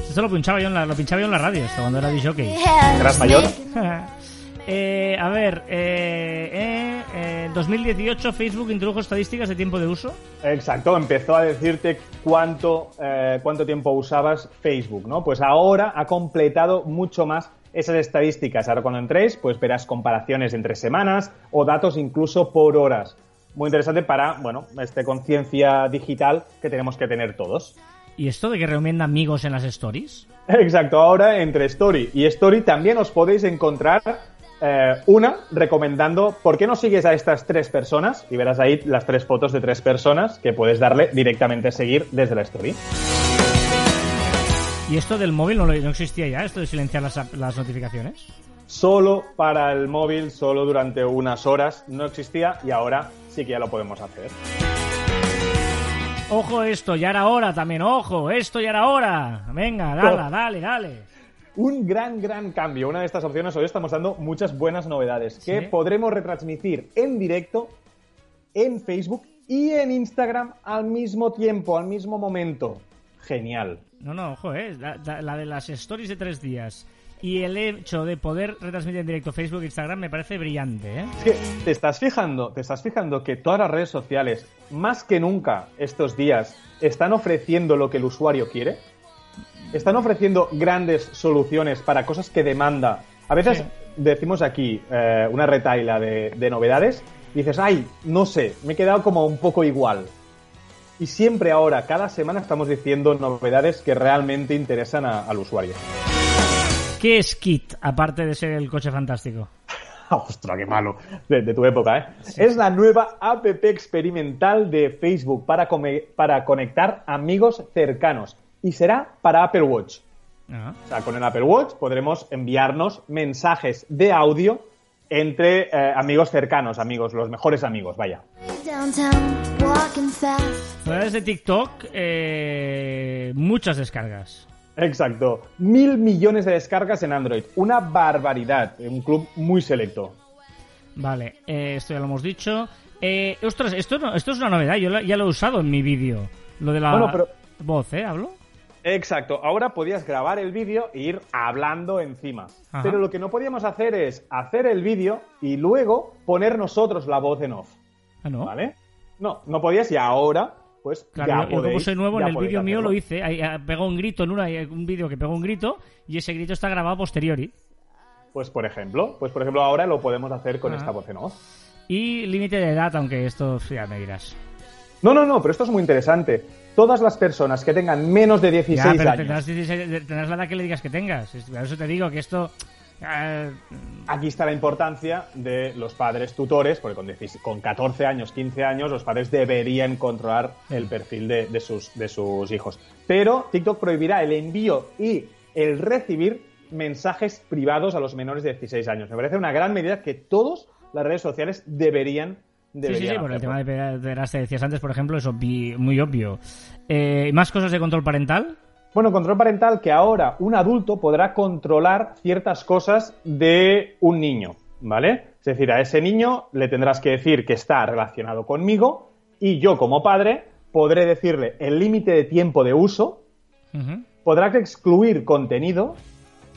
Esto lo pinchaba yo en la, lo pinchaba yo en la radio, esto, cuando era disjockey. ¿Eras mayor? Eh, a ver, eh, eh, eh, en 2018 Facebook introdujo estadísticas de tiempo de uso. Exacto, empezó a decirte cuánto, eh, cuánto tiempo usabas Facebook, ¿no? Pues ahora ha completado mucho más esas estadísticas. Ahora cuando entréis, pues verás comparaciones entre semanas o datos incluso por horas. Muy interesante para, bueno, esta conciencia digital que tenemos que tener todos. ¿Y esto de que recomienda amigos en las stories? Exacto, ahora entre Story y Story también os podéis encontrar eh, una recomendando por qué no sigues a estas tres personas y verás ahí las tres fotos de tres personas que puedes darle directamente a seguir desde la Story. ¿Y esto del móvil no, lo- no existía ya? ¿Esto de silenciar las, las notificaciones? Solo para el móvil, solo durante unas horas no existía y ahora sí que ya lo podemos hacer. Ojo esto, ya era hora también, ojo, esto ya era hora. Venga, dale, dale, dale. Un gran, gran cambio. Una de estas opciones hoy estamos dando muchas buenas novedades que podremos retransmitir en directo en Facebook y en Instagram al mismo tiempo, al mismo momento. Genial. No, no, ojo, eh, la, de las stories de tres días y el hecho de poder retransmitir en directo Facebook e Instagram me parece brillante, ¿eh? Es que te estás fijando, te estás fijando que todas las redes sociales, más que nunca estos días, están ofreciendo lo que el usuario quiere. Están ofreciendo grandes soluciones para cosas que demanda. A veces Sí. decimos aquí eh, una retaila de, de novedades y dices, ay, no sé, me he quedado como un poco igual. Y siempre ahora, cada semana estamos diciendo novedades que realmente interesan a- al usuario. ¿Qué es Kit, aparte de ser el coche fantástico? ¡Ostras, qué malo! De, de tu época, ¿eh? Es la nueva app experimental de Facebook para, come- para conectar amigos cercanos. Y será para Apple Watch. Ah. O sea, con el Apple Watch podremos enviarnos mensajes de audio entre eh, amigos cercanos, amigos, los mejores amigos, vaya. Downtown, Novedades de TikTok, eh, muchas descargas. Exacto. Mil millones de descargas en Android. Una barbaridad. Un club muy selecto. Vale, eh, esto ya lo hemos dicho. Eh, ostras, esto, no, esto es una novedad. Yo la- ya lo he usado en mi vídeo. Lo de la Bueno, pero- voz, ¿eh? ¿Hablo? Exacto. Ahora podías grabar el vídeo e ir hablando encima. Ajá. Pero lo que no podíamos hacer es hacer el vídeo y luego poner nosotros la voz en off. Ah, ¿no? ¿Vale? No, no podías y ahora, pues Claro, ya yo, como podéis- soy nuevo, en el vídeo mío lo hice. Ahí, ah, pegó un grito en una, un vídeo que pegó un grito y ese grito está grabado posteriori. Pues por ejemplo, pues por ejemplo ahora lo podemos hacer con Ah. esta voz en off. Y límite de edad, aunque esto ya me dirás. No, no, no, pero esto es muy interesante. Todas las personas que tengan menos de 16 Ya, pero años. tendrás, 16 tendrás la edad que le digas que tengas. Por eso te digo que esto... eh, Aquí está la importancia de los padres tutores, porque con, 16 con 14 años, 15 años, los padres deberían controlar el perfil de, de sus, de sus hijos. Pero TikTok prohibirá el envío y el recibir mensajes privados a los menores de 16 años. Me parece una gran medida que todas las redes sociales deberían, Sí, sí, sí, por el tema de pederastia decías antes, por ejemplo, es obvi- muy obvio. Eh, ¿Más cosas de control parental? Bueno, control parental que ahora un adulto podrá controlar ciertas cosas de un niño, ¿vale? Es decir, a ese niño le tendrás que decir que está relacionado conmigo y yo como padre podré decirle el límite de tiempo de uso, podrá excluir contenido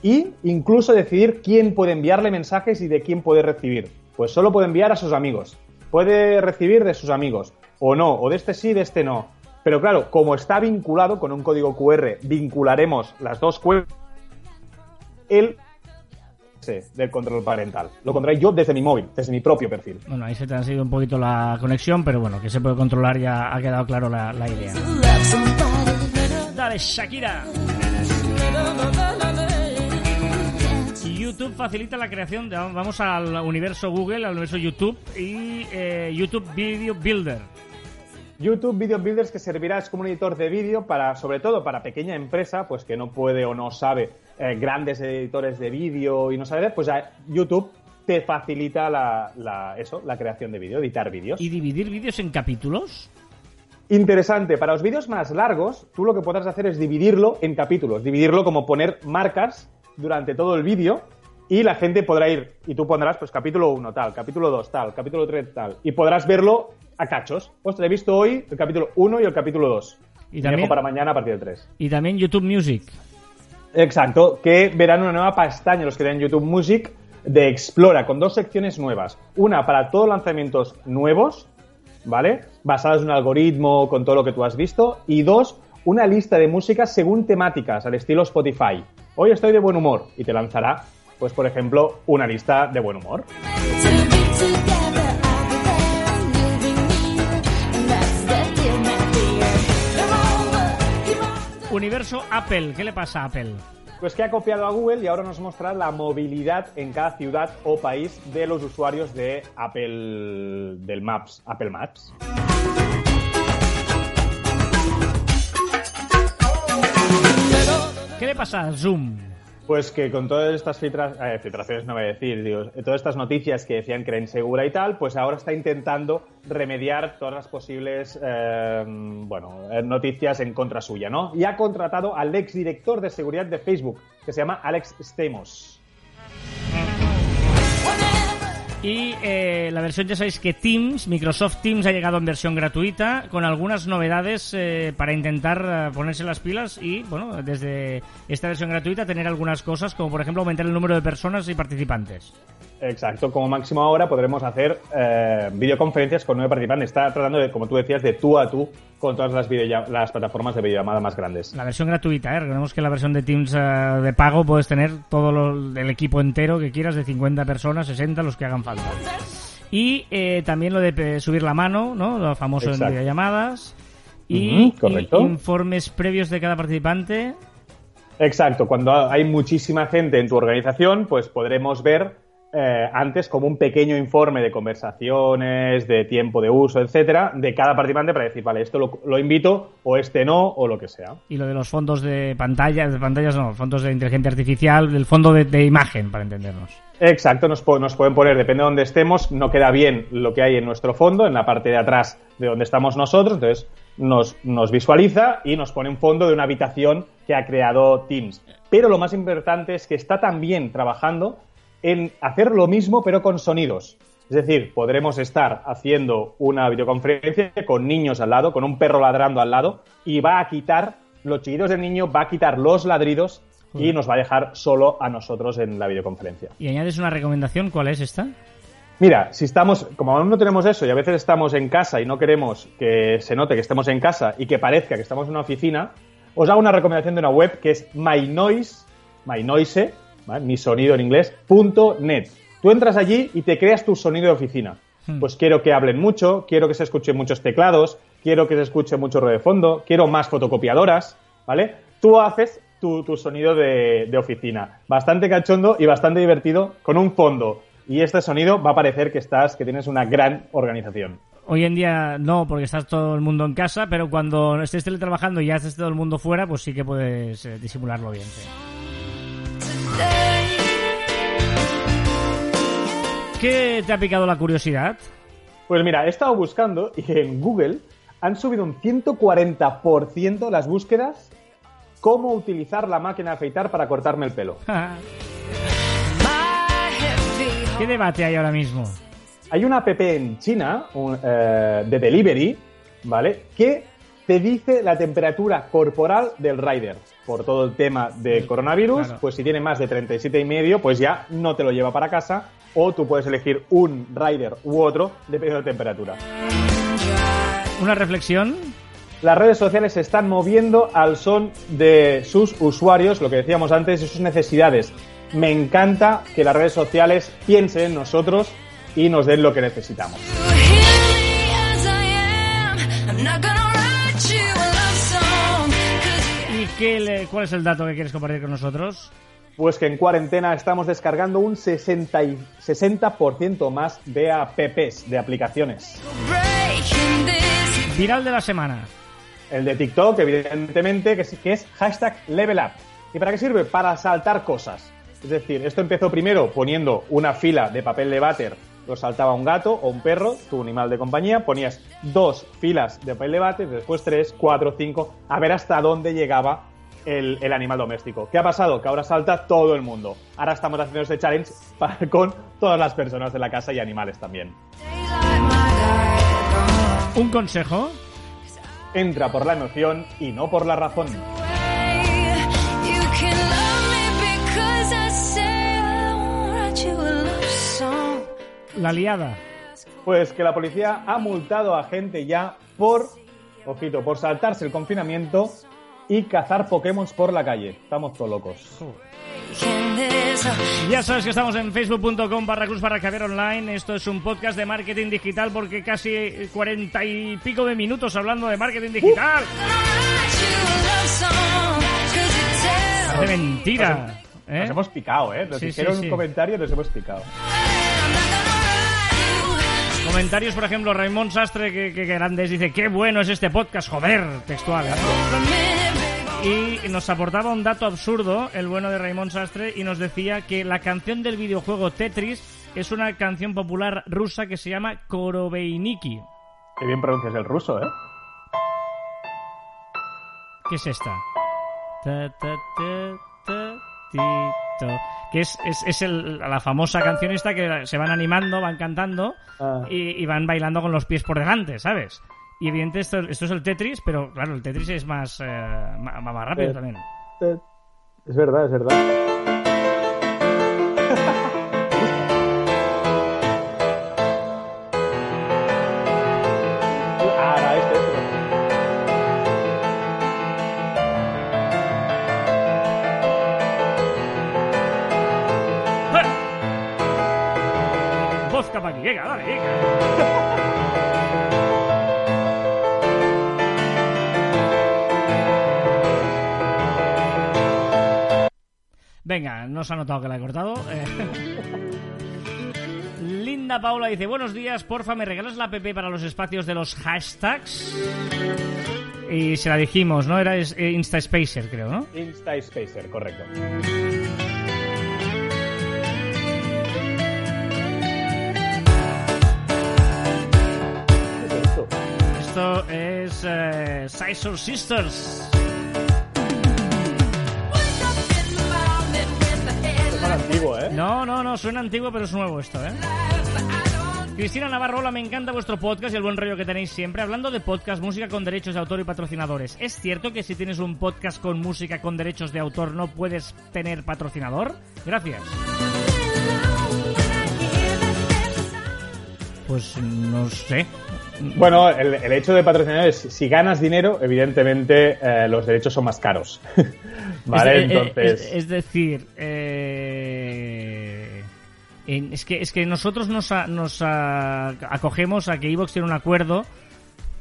y incluso decidir quién puede enviarle mensajes y de quién puede recibir. Pues solo puede enviar a sus amigos. Puede recibir de sus amigos. O no, o de este sí, de este no. Pero claro, como está vinculado con un código QR, vincularemos las dos cuentas. El del control parental. Lo controlaré yo desde mi móvil, desde mi propio perfil. Bueno, ahí se te ha sido un poquito la conexión, pero bueno, que se puede controlar ya ha quedado claro la, la idea. Dale, Shakira. YouTube facilita la creación de, vamos al universo Google, al universo YouTube y eh, YouTube Video Builder. YouTube Video Builders que servirá es como un editor de vídeo para, sobre todo para pequeña empresa, pues que no puede o no sabe eh, grandes editores de vídeo y no sabe, pues YouTube te facilita la, la- eso, la creación de vídeo, editar vídeos. ¿Y dividir vídeos en capítulos? Interesante, para los vídeos más largos, tú lo que podrás hacer es dividirlo en capítulos, dividirlo como poner marcas durante todo el vídeo y la gente podrá ir y tú pondrás pues capítulo 1 tal, capítulo 2 tal, capítulo 3 tal y podrás verlo a cachos. Ostras, he visto hoy el capítulo 1 y el capítulo 2. Y Y también- dejo para mañana a partir del 3. Y también YouTube Music. Exacto, que verán una nueva pestaña los que tienen YouTube Music de Explora con dos secciones nuevas. Una para todos lanzamientos nuevos, ¿vale? Basadas en un algoritmo con todo lo que tú has visto. Y dos, una lista de música según temáticas, al estilo Spotify. Hoy estoy de buen humor y te lanzará, pues por ejemplo, una lista de buen humor. Universo Apple. ¿Qué le pasa a Apple? Pues que ha copiado a Google y ahora nos muestra la movilidad en cada ciudad o país de los usuarios de Apple del Maps, Apple Maps. ¿Qué le pasa a Zoom? Pues que con todas estas eh, filtraciones, no voy a decir, digo, todas estas noticias que decían que era insegura y tal, pues ahora está intentando remediar todas las posibles eh, bueno, eh, noticias en contra suya, ¿no? Y ha contratado al exdirector de seguridad de Facebook, que se llama Alex Stamos. Y eh, la versión, ya sabéis que Teams, Microsoft Teams ha llegado en versión gratuita con algunas novedades eh, para intentar eh, ponerse las pilas y, bueno, desde esta versión gratuita tener algunas cosas como por ejemplo aumentar el número de personas y participantes. Exacto, como máximo ahora podremos hacer eh, videoconferencias con nueve participantes. Está tratando de, como tú decías, de tú a tú con todas las, las plataformas de videollamada más grandes. La versión gratuita, ¿eh? Recordemos que la versión de Teams eh, de pago puedes tener todo lo- el equipo entero que quieras, de 50 personas, 60, los que hagan falta. Y eh, también lo de eh, subir la mano, ¿no? Lo famoso Exacto. en videollamadas. Y, y informes previos de cada participante. Exacto, cuando hay muchísima gente en tu organización, pues podremos ver eh, antes como un pequeño informe de conversaciones, de tiempo de uso, etcétera, de cada participante para decir, vale, esto lo, invito o este no o lo que sea. Y lo de los fondos de pantalla, de pantallas no, fondos de inteligencia artificial, del fondo de, imagen, para entendernos. Exacto, nos, nos, pueden poner, depende de dónde estemos, no queda bien lo que hay en nuestro fondo, en la parte de atrás de donde estamos nosotros, entonces nos, nos visualiza y nos pone un fondo de una habitación que ha creado Teams. Pero lo más importante es que está también trabajando en hacer lo mismo pero con sonidos. Es decir, podremos estar haciendo una videoconferencia con niños al lado, con un perro ladrando al lado, y va a quitar los chillidos del niño, va a quitar los ladridos y nos va a dejar solo a nosotros en la videoconferencia. ¿Y añades una recomendación? ¿Cuál es esta? Mira, si estamos, como aún no tenemos eso y a veces estamos en casa y no queremos que se note que estemos en casa y que parezca que estamos en una oficina, os hago una recomendación de una web que es MyNoise, MyNoise, mi sonido en inglés, punto .net. Tú entras allí y te creas tu sonido de oficina. Hmm. Pues quiero que hablen mucho, quiero que se escuchen muchos teclados, quiero que se escuche mucho ruido de fondo, quiero más fotocopiadoras, ¿vale? Tú haces tu, sonido de, de, oficina. Bastante cachondo y bastante divertido, con un fondo. Y este sonido va a parecer que estás, que tienes una gran organización. Hoy en día no, porque estás todo el mundo en casa, pero cuando estés teletrabajando y ya estés todo el mundo fuera, pues sí que puedes eh, disimularlo bien. ¿Qué te ha picado la curiosidad? Pues mira, he estado buscando y en Google han subido un 140% las búsquedas cómo utilizar la máquina de afeitar para cortarme el pelo. ¿Qué debate hay ahora mismo? Hay una app en China eh, de delivery, ¿vale? Que te dice la temperatura corporal del rider. Por todo el tema de coronavirus, pues si tiene más de 37 y medio, pues ya no te lo lleva para casa o tú puedes elegir un rider u otro dependiendo de temperatura. Una reflexión. Las redes sociales se están moviendo al son de sus usuarios, lo que decíamos antes, de sus necesidades. Me encanta que las redes sociales piensen en nosotros y nos den lo que necesitamos. ¿Y qué cuál es el dato que quieres compartir con nosotros? Pues que en cuarentena estamos descargando un 60, 60% más de apps, de aplicaciones. Viral de la semana. El de TikTok, evidentemente, que es, que es hashtag level up. ¿Y para qué sirve? Para saltar cosas. Es decir, esto empezó primero poniendo una fila de papel de váter, lo saltaba un gato o un perro, tu animal de compañía, ponías dos filas de papel de váter, después tres, cuatro, cinco, a ver hasta dónde llegaba el, animal doméstico. ¿Qué ha pasado? Que ahora salta todo el mundo. Ahora estamos haciendo este challenge con todas las personas de la casa y animales también. ¿Un consejo? Entra por la emoción y no por la razón. la liada? Pues que la policía ha multado a gente ya por, ojito, por saltarse el confinamiento y cazar Pokémon por la calle. Estamos todos locos. Ya sabes que estamos en facebook.com barra cruz barra caber online. Esto es un podcast de marketing digital porque casi cuarenta y pico de minutos hablando de marketing digital. Uh. mentira. ¿eh? Nos hemos picado, ¿eh? Nos hicieron un comentario y nos hemos picado. Comentarios, por ejemplo, Raymond Sastre, que, que, grandes, dice, qué bueno es este podcast, joder, textual. Y nos aportaba un dato absurdo, el bueno de Raymond Sastre, y nos decía que la canción del videojuego Tetris es una canción popular rusa que se llama Korobeiniki. Qué bien pronuncias el ruso, ¿eh? ¿Qué es esta? Ta, ta, que es, es, la famosa canción esta que se van animando, van cantando ah. y, van bailando con los pies por delante, ¿sabes? Y evidentemente esto, esto es el Tetris, pero claro, el Tetris es más, eh, más, rápido eh, también. Es verdad, es verdad. Venga, no se ha notado que la he cortado. Eh. Ana Paula dice, buenos días, porfa, ¿me regalas la app para los espacios de los hashtags? Y se la dijimos, ¿no? Era es- eh, InstaSpacer, creo, ¿no? Insta Spacer, correcto. ¿Qué es esto? Es eh, Scissor Sisters. No, no, no, suena antiguo, pero es nuevo esto, ¿eh? Cristina Navarro, hola, me encanta vuestro podcast y el buen rollo que tenéis siempre. Hablando de podcast, música con derechos de autor y patrocinadores, ¿es cierto que si tienes un podcast con música con derechos de autor no puedes tener patrocinador? Gracias. Pues no sé. Bueno, el, el hecho de patrocinar es, si ganas dinero, evidentemente eh, los derechos son más caros. ¿Vale? Es, eh, Entonces... es- es decir, eh, en- es, que, es que nosotros nos, a- nos a- acogemos a que Evox tiene un acuerdo,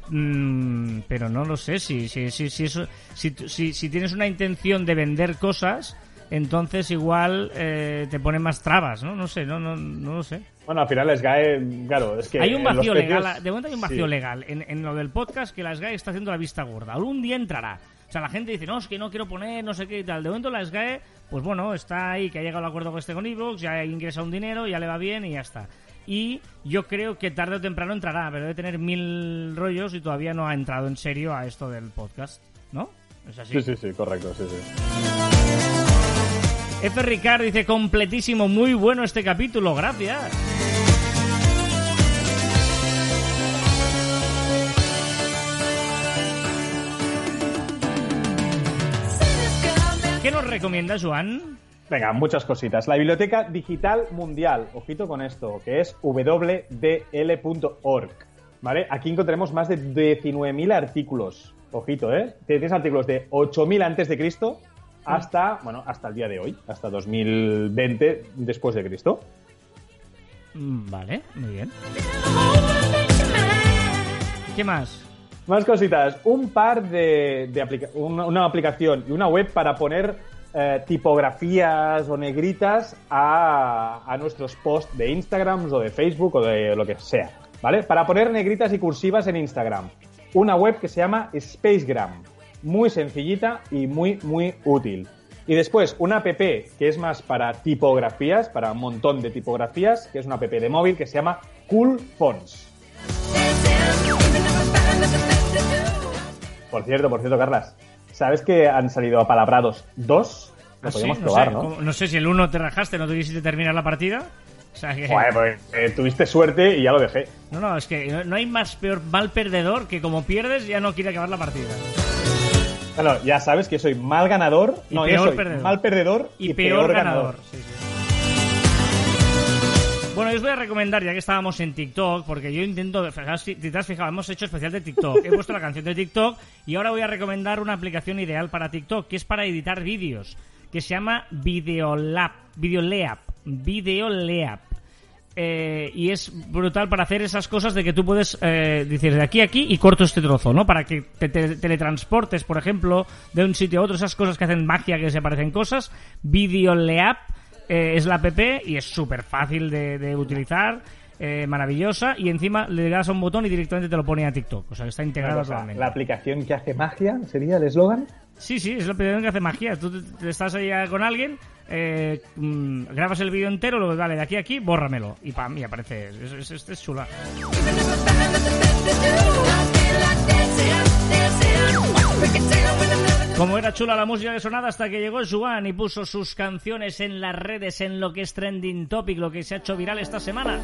mm, pero no lo sé. Si, si, si, si, eso, si, si, si tienes una intención de vender cosas, entonces igual eh, te ponen más trabas, ¿no? No sé, no, no, no lo sé. Bueno, al final SGAE, claro, es que... Hay un vacío precios- legal, de momento hay un vacío sí. legal en, en lo del podcast que la SGAE está haciendo la vista gorda. Algún día entrará. O sea, la gente dice, no, es que no quiero poner, no sé qué y tal. De momento la SGAE, pues bueno, está ahí, que ha llegado al acuerdo con este con Evox, ya ingresa un dinero, ya le va bien y ya está. Y yo creo que tarde o temprano entrará, pero debe tener mil rollos y todavía no ha entrado en serio a esto del podcast, ¿no? Es así. Sí, sí, sí, correcto, sí, sí. F. Ricard dice, completísimo, muy bueno este capítulo, gracias. ¿Qué nos recomienda Joan? Venga, muchas cositas. La Biblioteca Digital Mundial, ojito con esto, que es wdl.org. ¿Vale? Aquí encontraremos más de 19.000 artículos. Ojito, ¿eh? Tienes artículos de 8.000 antes de Cristo hasta, bueno, hasta el día de hoy, hasta 2020 después de Cristo. Mm, Vale, muy bien. ¿Qué más? Más cositas. Un par de, de aplica- una, aplicación y una web para poner eh, tipografías o negritas a, a nuestros posts de Instagram o de Facebook o de lo que sea. ¿Vale? Para poner negritas y cursivas en Instagram. Una web que se llama Spacegram. Muy sencillita y muy, muy útil. Y después, una app que es más para tipografías, para un montón de tipografías, que es una app de móvil que se llama Cool Fonts. Por cierto, por cierto, Carlas, ¿sabes que han salido apalabrados dos? Lo Ah, sí, podemos no, probar, sé, ¿no? no sé si el uno te rajaste, no te quisiste terminar la partida. O sea que... Joder, pues eh, tuviste suerte y ya lo dejé. No, no, es que no- no hay más peor mal perdedor que como pierdes ya no quiere acabar la partida. Bueno, ya sabes que soy mal ganador, Y no, yo peor soy perdedor. mal perdedor Y, peor, ganador. Sí, sí. Bueno, yo os voy a recomendar, ya que estábamos en TikTok, porque yo intento, si te has fijado, hemos hecho especial de TikTok, he puesto la canción de TikTok y ahora voy a recomendar una aplicación ideal para TikTok, que es para editar vídeos, que se llama Videolab, Videoleap, Videoleap. Eh, y es brutal para hacer esas cosas de que tú puedes eh, decir de aquí a aquí y corto este trozo, ¿no? Para que te, te- teletransportes, por ejemplo, de un sitio a otro, esas cosas que hacen magia, que se parecen cosas. Videoleap eh, es la app y es súper fácil de, de utilizar, eh, maravillosa, y encima le das a un botón y directamente te lo pone a TikTok, o sea que está Una integrado cosa, totalmente. la aplicación que hace magia sería el eslogan. Sí, sí, es la aplicación que hace magia. Tú te- te estás ahí con alguien, eh, mm, grabas el vídeo entero, luego vale, de aquí a aquí, bórramelo. Y pam, y aparece. Es, es- es chula. Como era chula la música que sonaba hasta que llegó Juan y puso sus canciones en las redes, en lo que es trending topic, lo que se ha hecho viral esta semana.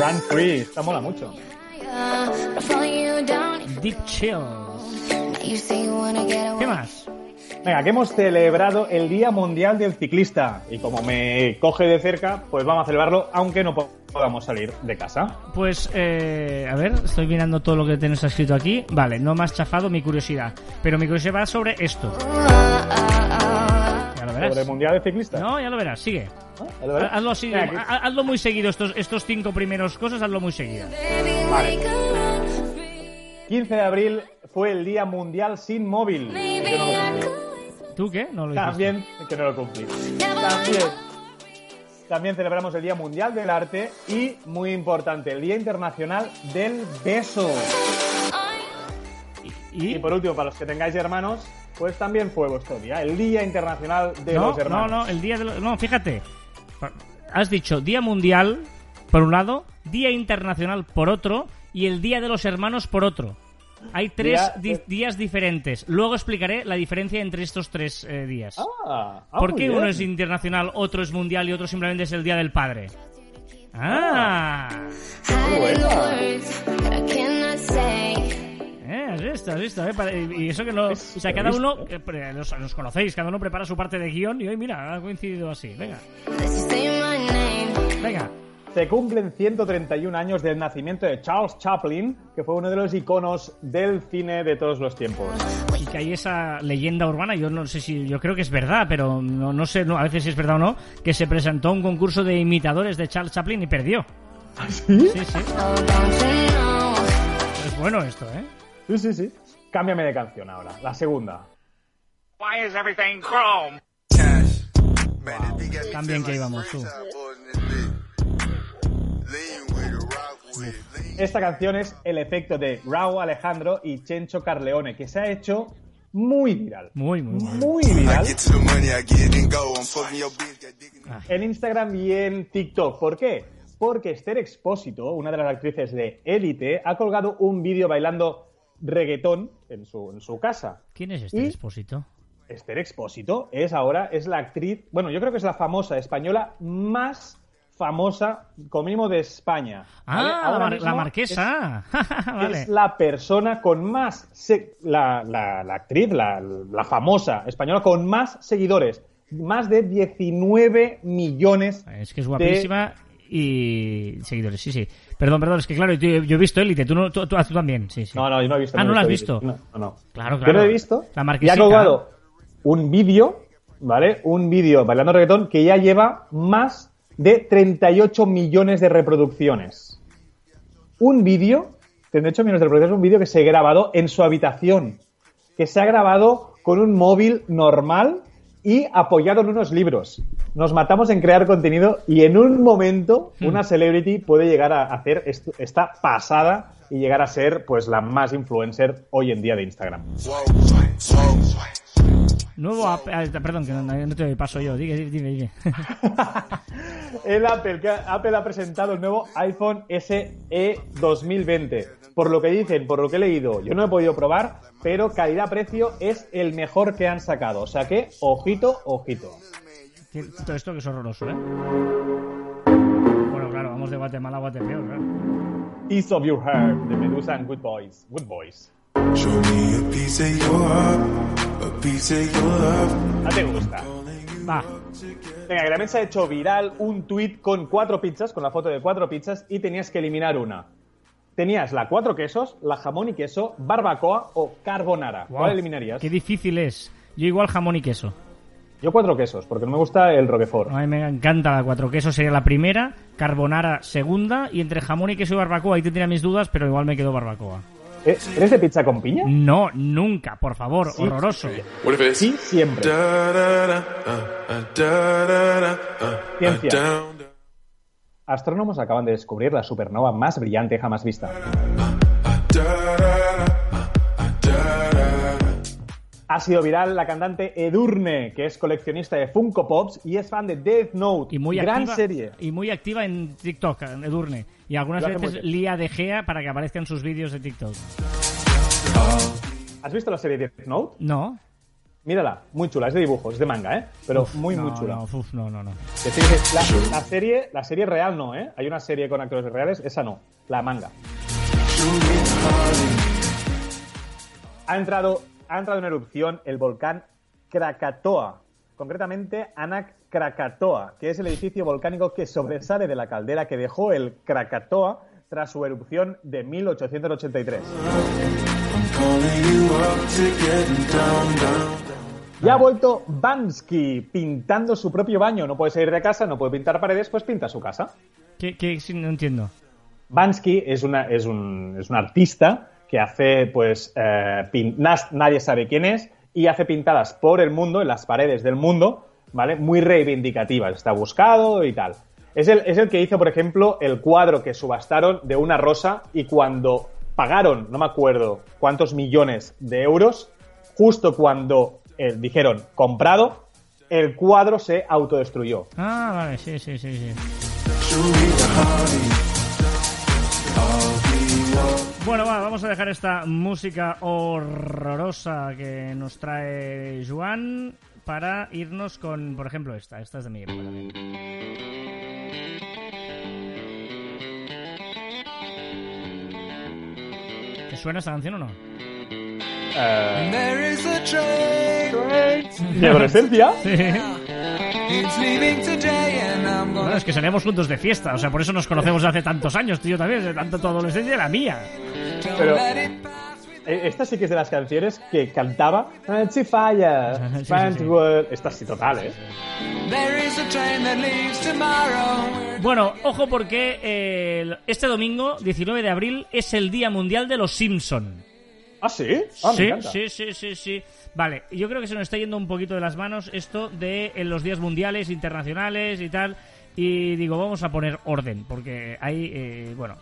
Run Free, esta mola mucho. Deep Chill. Now you say you wanna get away. ¿Qué más? Venga, que hemos celebrado el Día Mundial del Ciclista. Y como me coge de cerca, pues vamos a celebrarlo, aunque no po- podamos salir de casa. Pues, eh, a ver, estoy mirando todo lo que tienes escrito aquí. Vale, no me has chafado mi curiosidad. Pero mi curiosidad va sobre esto. Ya lo verás. Sobre el Mundial del Ciclista. No, ya lo verás, sigue. ¿No? ¿Ya lo verás? Hazlo así, Venga, que- ha- hazlo muy seguido. Estos, estos cinco primeros cosas, hazlo muy seguido. Vale. 15 de abril fue el Día Mundial sin móvil. ¿Tú qué? No lo. También que no lo cumplí. También, también celebramos el Día Mundial del Arte y, muy importante, el Día Internacional del Beso. ¿Y? Y por último, para los que tengáis hermanos, pues también fue vuestro día, el Día Internacional de no, los no, Hermanos. no, el día de los... No, fíjate. Has dicho Día Mundial por un lado, Día Internacional por otro y el Día de los Hermanos por otro. Hay tres Día di- días diferentes. Luego explicaré la diferencia entre estos tres eh, días. Ah, ah, ¿Por qué uno es internacional, otro es mundial y otro simplemente es el Día del Padre? Ah, say. eh, has visto, has visto, eh, y eso que no, o sea, cada uno, eh, los, los conocéis, cada uno prepara su parte de guion y hoy mira, ha coincidido así, venga, venga, Se cumplen 131 años del nacimiento de Charles Chaplin, que fue uno de los iconos del cine de todos los tiempos. y que hay esa leyenda urbana, yo no sé si, yo creo que es verdad, pero no, no sé, no, a veces si es verdad o no, que se presentó a un concurso de imitadores de Charles Chaplin y perdió. ¿Sí? Sí, sí, know? es bueno esto, ¿eh? Sí, sí, sí. Cámbiame de canción ahora, la segunda. Why is everything chrome? Tan bien que íbamos, tú. Esta canción es el efecto de Raúl Alejandro y Chencho Carleone, que se ha hecho muy viral. Muy, muy, muy. Viral in en Instagram y en TikTok. ¿Por qué? Porque Esther Expósito, una de las actrices de Élite, ha colgado un vídeo bailando reggaetón en su, en su casa. ¿Quién es ¿Y? expósito? Esther Expósito es ahora, es la actriz, bueno, yo creo que es la famosa española más famosa, como mínimo, de España. ¿vale? Ah, Ahora la, marquesa. Es, vale. es la persona con más, se- la, la- la actriz, la, la famosa española con más seguidores. Más de 19 millones. Es que es guapísima y seguidores, sí, sí. Perdón, perdón, es que claro, yo, yo he visto Élite, tú, no, tú, tú- tú también, sí, sí. No, no, yo no he visto. Ah, ¿no la has visto? No, no, no. Claro, Yo claro. lo he visto. La y marquesita. ha colgado un vídeo, ¿vale? Un vídeo bailando reggaetón que ya lleva más de 38 millones de reproducciones. Un vídeo, 38 millones de reproducciones, un vídeo que se ha grabado en su habitación, que se ha grabado con un móvil normal y apoyado en unos libros. Nos matamos en crear contenido y en un momento Hmm. una celebrity puede llegar a hacer esta pasada y llegar a ser pues la más influencer hoy en día de Instagram. Nuevo app- ah, perdón, que no, no te paso yo, dime, dime, dime. El Apple, que Apple ha presentado el nuevo iPhone SE 2020. Por lo que dicen, por lo que he leído, yo no he podido probar, pero calidad-precio es el mejor que han sacado. O sea que, ojito, ojito. Todo esto que es horroroso, ¿eh? Bueno, claro, vamos de Guatemala a Guatepeor, claro. Piece of Your Heart, de Medusa and Good Boys. Good Boys. Show me a piece of your heart, a piece of your love. ¿No te gusta? Va, Venga, que también se ha hecho viral un tweet con cuatro pizzas, con la foto de cuatro pizzas, y tenías que eliminar una. Tenías la cuatro quesos, la jamón y queso, barbacoa o carbonara. ¿Cuál eliminarías? Qué difícil es. Yo igual jamón y queso. Yo cuatro quesos, porque no me gusta el roquefort. A mí me encanta la cuatro quesos, sería la primera, carbonara segunda, y entre jamón y queso y barbacoa, ahí tendría mis dudas, pero igual me quedo barbacoa. ¿Eh? ¿Eres de pizza con piña? No, nunca, por favor, Sí. horroroso. Sí, siempre. Ciencia. Astrónomos acaban de descubrir la supernova más brillante jamás vista. Ha sido viral la cantante Edurne, que es coleccionista de Funko Pops y es fan de Death Note. Y muy Gran activa, serie. Y muy activa en TikTok, en Edurne. Y algunas veces lía de Gea para que aparezcan sus vídeos de TikTok. ¿Has visto la serie Death Note? No. Mírala, muy chula, es de dibujos, es de manga, ¿eh? Pero muy, no, muy chula. No, uf, no, no, no. La serie, la serie real no, ¿eh? Hay una serie con actores reales, esa no, la manga. Ha entrado, ha entrado en erupción el volcán Krakatoa, concretamente Anak Krakatoa, que es el edificio volcánico que sobresale de la caldera que dejó el Krakatoa tras su erupción de 1883. Ya ha vuelto Bansky pintando su propio baño. No puede salir de casa, no puede pintar paredes, pues pinta su casa. ¿Qué, qué, no entiendo. Bansky es, una, es, un, es un artista que hace, pues, eh, nadie sabe quién es, y hace pintadas por el mundo, en las paredes del mundo, ¿vale? Muy reivindicativas, está buscado y tal. Es el, es el que hizo, por ejemplo, el cuadro que subastaron de una rosa y cuando pagaron, no me acuerdo cuántos millones de euros, justo cuando eh, dijeron comprado, el cuadro se autodestruyó. Ah, vale, sí, sí, sí, sí. Bueno, va, vamos a dejar esta música horrorosa que nos trae Juan para irnos con, por ejemplo, esta. Esta es de mi época también. ¿Te suena esta canción o no? There is a train. mi adolescencia. Sí. Bueno, es que salíamos juntos de fiesta, o sea, por eso nos conocemos hace tantos años, tú y yo también, de tanto tu adolescencia y la mía. Pero eh, esta sí que es de las canciones que cantaba Fancy Fire, Fancy. World. Esta sí, total, ¿eh? There is a train that leaves tomorrow. Bueno, ojo porque eh, este domingo, 19 de abril, es el Día Mundial de los Simpson. ¿Ah, sí? Ah, me sí, encanta. sí, sí, sí, sí. Vale, yo creo que se nos está yendo un poquito de las manos esto de en los días mundiales, internacionales y tal. Y digo, vamos a poner orden, porque hay, eh, bueno,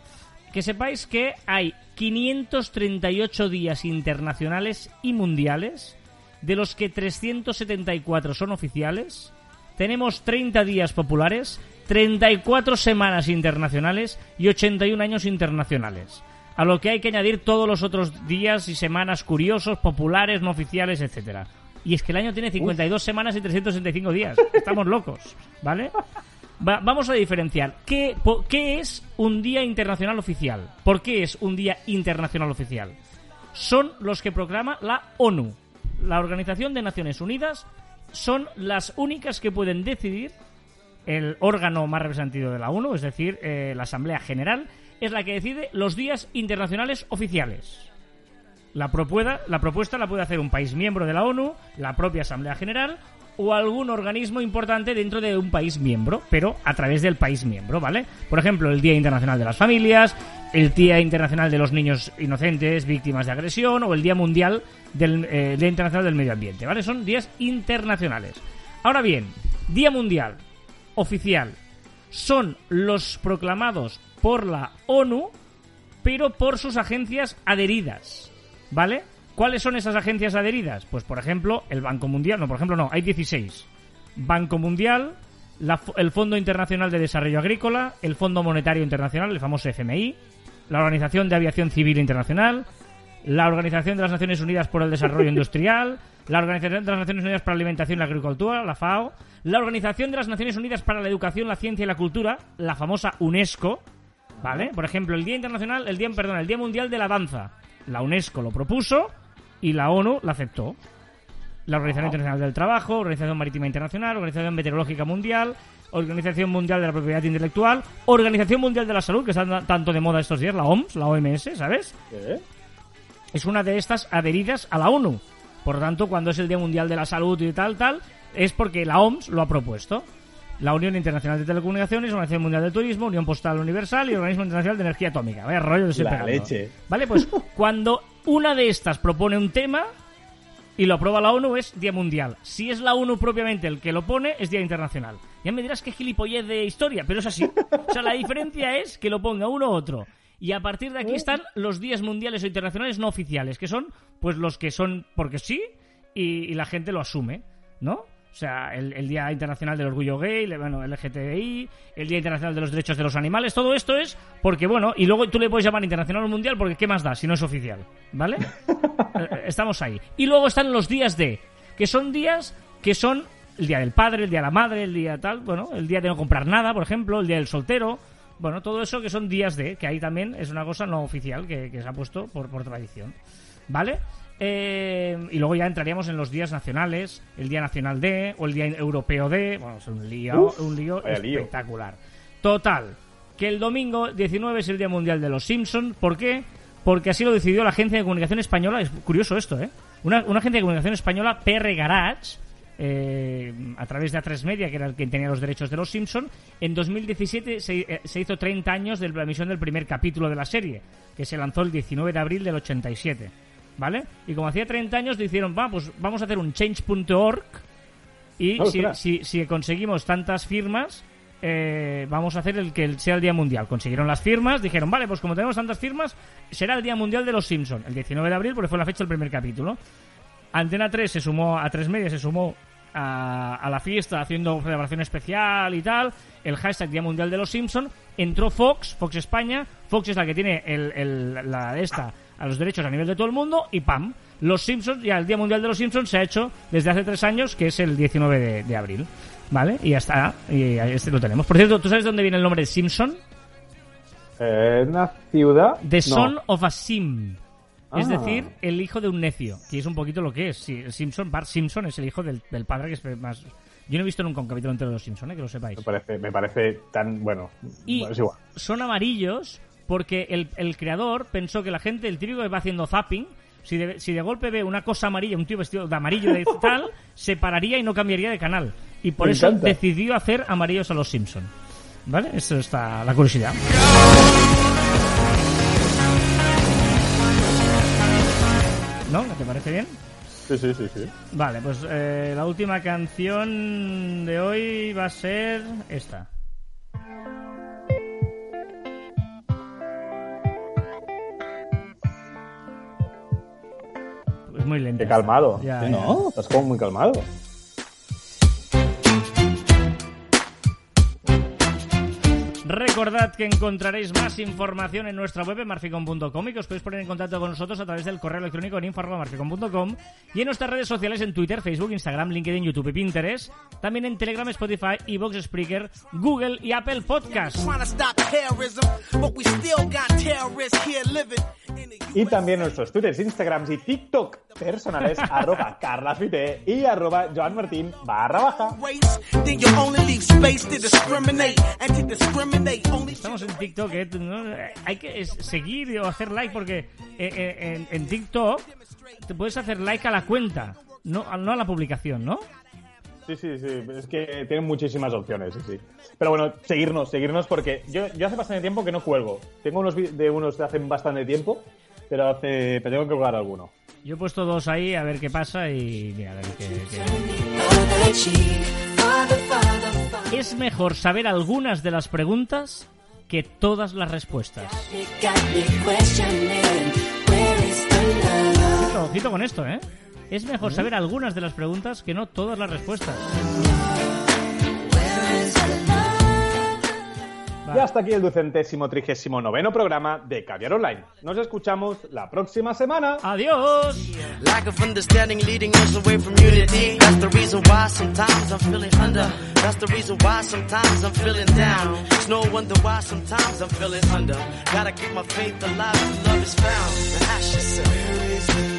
que sepáis que hay 538 días internacionales y mundiales, de los que 374 son oficiales. Tenemos 30 días populares, 34 semanas internacionales y 81 años internacionales. A lo que hay que añadir todos los otros días y semanas curiosos, populares, no oficiales, etcétera. Y es que el año tiene 52 semanas y 365 días. Estamos locos, ¿vale? Va- vamos a diferenciar. ¿Qué, ¿Qué es un día internacional oficial? ¿Por qué es un día internacional oficial? Son los que proclama la ONU. La Organización de Naciones Unidas son las únicas que pueden decidir el órgano más representativo de la ONU, es decir, eh, la Asamblea General, es la que decide los días internacionales oficiales. La, la propuesta la puede hacer un país miembro de la ONU, la propia Asamblea General o algún organismo importante dentro de un país miembro, pero a través del país miembro, ¿vale? Por ejemplo, el Día Internacional de las Familias, el Día Internacional de los Niños Inocentes Víctimas de Agresión o el Día Mundial del eh, Día Internacional del Medio Ambiente, ¿vale? Son días internacionales. Ahora bien, Día Mundial oficial son los proclamados por la ONU, pero por sus agencias adheridas. ¿Vale? ¿Cuáles son esas agencias adheridas? Pues, por ejemplo, el Banco Mundial. No, por ejemplo, no, hay 16. Banco Mundial, el Fondo Internacional de Desarrollo Agrícola, el Fondo Monetario Internacional, el famoso FMI, la Organización de Aviación Civil Internacional, la Organización de las Naciones Unidas por el Desarrollo Industrial, la Organización de las Naciones Unidas para la Alimentación y la Agricultura, la FAO, la Organización de las Naciones Unidas para la Educación, la Ciencia y la Cultura, la famosa UNESCO, ¿vale? Por ejemplo, el Día Internacional, el Día, perdón, el Día Mundial de la Danza, la UNESCO lo propuso y la ONU la aceptó. La Organización Internacional del Trabajo, Organización Marítima Internacional, Organización Meteorológica Mundial, Organización Mundial de la Propiedad Intelectual, Organización Mundial de la Salud, que está tanto de moda estos días, la OMS, la OMS, ¿sabes? ¿Qué? es una de estas adheridas a la ONU. Por lo tanto, cuando es el Día Mundial de la Salud y tal, tal, es porque la OMS lo ha propuesto. La Unión Internacional de Telecomunicaciones, Organización Mundial del Turismo, Unión Postal Universal y Organismo Internacional de Energía Atómica. Vaya rollo de La pegando. leche. Vale, pues cuando una de estas propone un tema y lo aprueba la ONU es Día Mundial. Si es la ONU propiamente el que lo pone, es Día Internacional. Ya me dirás que gilipollez de historia, pero es así. O sea, la diferencia es que lo ponga uno u otro. Y a partir de aquí están los días mundiales o internacionales no oficiales, que son pues los que son porque sí y, y la gente lo asume, ¿no? O sea, el, el Día Internacional del Orgullo Gay, el, bueno, LGTBI, el Día Internacional de los Derechos de los Animales, todo esto es porque, bueno, y luego tú le puedes llamar internacional o mundial porque ¿qué más da si no es oficial? ¿Vale? Eh, Estamos ahí. Y luego están los días de, que son días que son el Día del Padre, el Día de la Madre, el Día tal, bueno, el Día de no comprar nada, por ejemplo, el Día del Soltero, bueno, todo eso que son días de, que ahí también es una cosa no oficial que, que se ha puesto por, por tradición. ¿Vale? Eh, y luego ya entraríamos en los días nacionales, el Día Nacional de, o el Día Europeo de, bueno, es un lío, Uf, un lío. espectacular. Total, que el domingo 19 es el Día Mundial de los Simpsons, ¿por qué? Porque así lo decidió la Agencia de Comunicación Española, es curioso esto, ¿eh? Una, una agencia de comunicación española, PR Garage, eh, a través de A3 Media, que era el que tenía los derechos de los Simpson, en 2017 se, eh, se hizo 30 años de la emisión del primer capítulo de la serie, que se lanzó el 19 de abril del 87. ¿Vale? Y como hacía 30 años, dijeron, va, pues vamos a hacer un change.org y si, Ostras. si, si conseguimos tantas firmas, eh, vamos a hacer el que sea el Día Mundial. Consiguieron las firmas, dijeron, vale, pues como tenemos tantas firmas, será el Día Mundial de los Simpsons, el 19 de abril, porque fue la fecha del primer capítulo. Antena 3 se sumó, a 3 Media se sumó a, a la fiesta haciendo celebración especial y tal. El hashtag Día Mundial de los Simpson. Entró Fox, Fox España. Fox es la que tiene el, el- la de esta a los derechos a nivel de todo el mundo. Y ¡pam! Los Simpsons, ya el Día Mundial de los Simpsons se ha hecho desde hace tres años, que es el 19 de, de abril. ¿Vale? Y ya está. Y este lo tenemos. Por cierto, ¿tú sabes dónde viene el nombre de Simpson? Eh, una ciudad. The No. Son of a Sim. Es Ah. decir, el hijo de un necio, que es un poquito lo que es. Sí, Simpson, Bart Simpson es el hijo del, del padre que es más... Yo no he visto nunca un capítulo entero de los Simpsons, ¿eh? que lo sepáis. Me parece, me parece tan. Bueno, Y bueno, es igual. son amarillos porque el, el creador pensó que la gente, el típico que va haciendo zapping, si de, si de golpe ve una cosa amarilla, un tío vestido de amarillo de tal, se pararía y no cambiaría de canal. Y por Me eso encanta. decidió hacer amarillos a los Simpson. ¿Vale? Eso está la curiosidad. ¿No? ¿Te parece bien? Sí, sí, sí, sí. Vale, pues eh, la última canción de hoy va a ser esta. Muy lenta. Qué calmado. Ya, Sí, ya. ¿No? Estás como muy calmado. Recordad que encontraréis más información en nuestra web en marficom.com y que os podéis poner en contacto con nosotros a través del correo electrónico en info.marficom.com y en nuestras redes sociales en Twitter, Facebook, Instagram, LinkedIn, YouTube y Pinterest. También en Telegram, Spotify, Evox, Spreaker, Google y Apple the Y también nuestros Twitters, Instagrams y TikTok personales, arroba carlafite y arroba joanmartin barra baja. Estamos en TikTok, ¿eh? ¿no? hay que seguir o hacer like porque eh, eh, en, en TikTok te puedes hacer like a la cuenta, no, a- no a la publicación, ¿no? Sí, sí, sí. Es que tienen muchísimas opciones, sí, sí. Pero bueno, seguirnos, seguirnos porque yo, yo hace bastante tiempo que no cuelgo. Tengo unos de unos de hace bastante tiempo, pero hace pero tengo que colgar alguno. Yo he puesto dos ahí a ver qué pasa y mira, a ver qué- qué- Es mejor saber algunas de las preguntas que todas las respuestas. Ojito, ojito con esto, ¿eh? Es mejor saber algunas de las preguntas que no todas las respuestas. Y hasta aquí el ducentésimo trigésimo noveno programa de Caviar Online. Nos escuchamos la próxima semana. ¡Adiós! Lack of understanding leading us away from unity. That's the reason why sometimes I'm feeling under. That's the reason why sometimes I'm feeling down. It's no wonder why sometimes I'm feeling under. Gotta keep my faith alive if love is found. The love?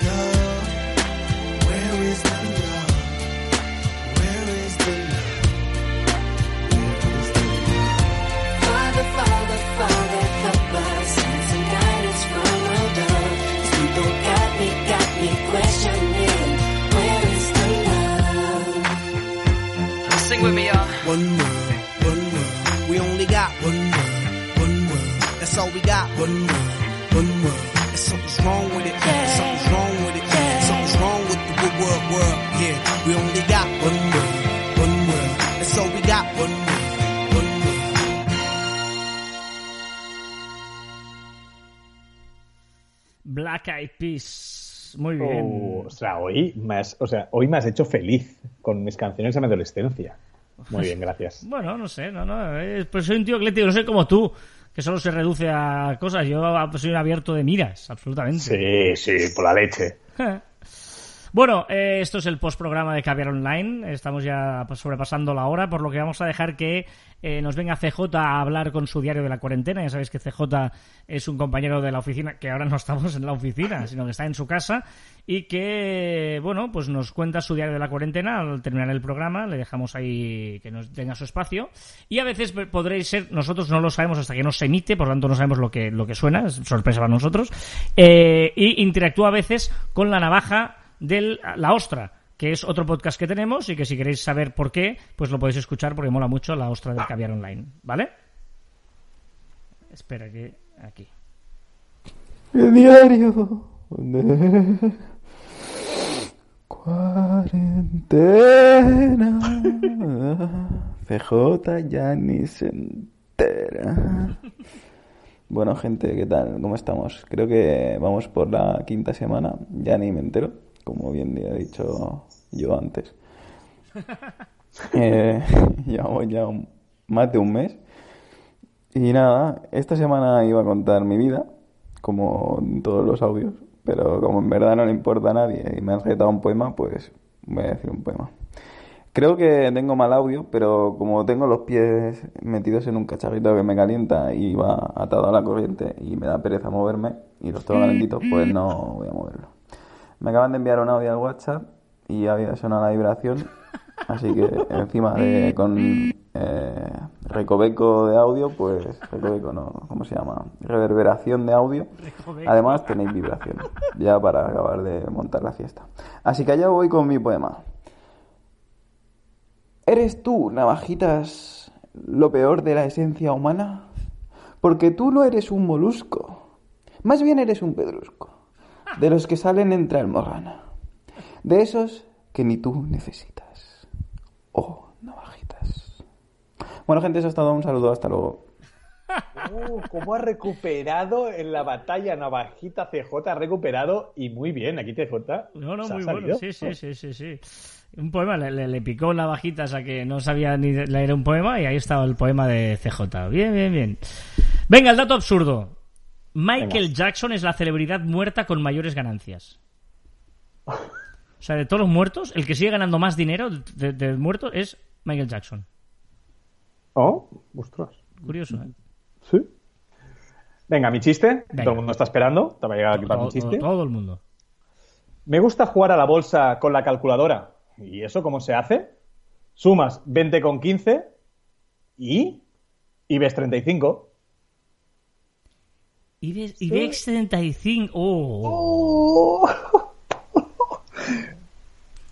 Sing with me, y'all. One world, one world. We only got one world, one world. That's all we got. One world, one world. And something's wrong with it. Something's wrong with it. Something's wrong with the good world, world. Yeah, we only got one world, one world. That's all we got. One world, one world. Black Eyed Peas. Muy bien. Oh, o sea, hoy me has, o sea, hoy me has hecho feliz con mis canciones de mi adolescencia. Muy bien, gracias. Bueno, no sé, no, no. eh, Pues soy un tío ecléctico, no sé como tú, que solo se reduce a cosas. Yo soy un abierto de miras, absolutamente. Sí, sí, por la leche. Bueno, eh, esto es el postprograma de Caviar Online. Estamos ya pues, sobrepasando la hora, por lo que vamos a dejar que eh, nos venga CJ a hablar con su diario de la cuarentena. Ya sabéis que CJ es un compañero de la oficina, que ahora no estamos en la oficina, sino que está en su casa, y que, bueno, pues nos cuenta su diario de la cuarentena al terminar el programa. Le dejamos ahí que nos tenga su espacio. Y a veces podréis ser, nosotros no lo sabemos hasta que no se emite, por lo tanto no sabemos lo que, lo que suena, es sorpresa para nosotros. Eh, y interactúa a veces con la navaja de La Ostra, que es otro podcast que tenemos y que si queréis saber por qué, pues lo podéis escuchar porque mola mucho La Ostra del Caviar Online, ¿vale? Espera que aquí. El diario de cuarentena. CJ ya ni se entera. Bueno, gente, ¿qué tal? ¿Cómo estamos? Creo que vamos por la quinta semana. Ya ni me entero, como bien he dicho yo antes. Eh, llevamos ya un- más de un mes. Y nada, esta semana iba a contar mi vida, como en todos los audios, pero como en verdad no le importa a nadie y me han retado un poema, pues voy a decir un poema. Creo que tengo mal audio, pero como tengo los pies metidos en un cacharrito que me calienta y va atado a la corriente y me da pereza moverme y los tengo calentitos, pues no voy a moverlo. Me acaban de enviar un audio al WhatsApp y había sonado la vibración, así que encima de con eh, recoveco de audio, pues recoveco no, ¿cómo se llama? Reverberación de audio. Además tenéis vibración, ya para acabar de montar la fiesta. Así que allá voy con mi poema. ¿Eres tú, navajitas, lo peor de la esencia humana? Porque tú no eres un molusco, más bien eres un pedrusco, de los que salen entre almorrana, de esos que ni tú necesitas. Oh, navajitas. Bueno, gente, eso es todo. Un saludo, hasta luego. Uh, ¿Cómo ha recuperado en la batalla Navajita CJ? Ha recuperado y muy bien. Aquí TJ. No, no, se ha muy bueno. Sí, sí, sí, sí, sí. Un poema, le, le- le picó la bajita a que no sabía ni leer un poema y ahí estaba el poema de CJ. Bien, bien, bien. Venga, el dato absurdo. Michael Jackson es la celebridad muerta con mayores ganancias. O sea, de todos los muertos, el que sigue ganando más dinero de, de muertos es Michael Jackson. Oh, ostras. Curioso, ¿eh? Sí. Venga, mi chiste. Venga. Todo el mundo está esperando. Te va a llegar aquí para mi chiste. todo- todo el mundo. Me gusta jugar a la bolsa con la calculadora. ¿Y eso cómo se hace? Sumas 20 con 15 y... y ves 35. IBEX, IBEX 35. Oh.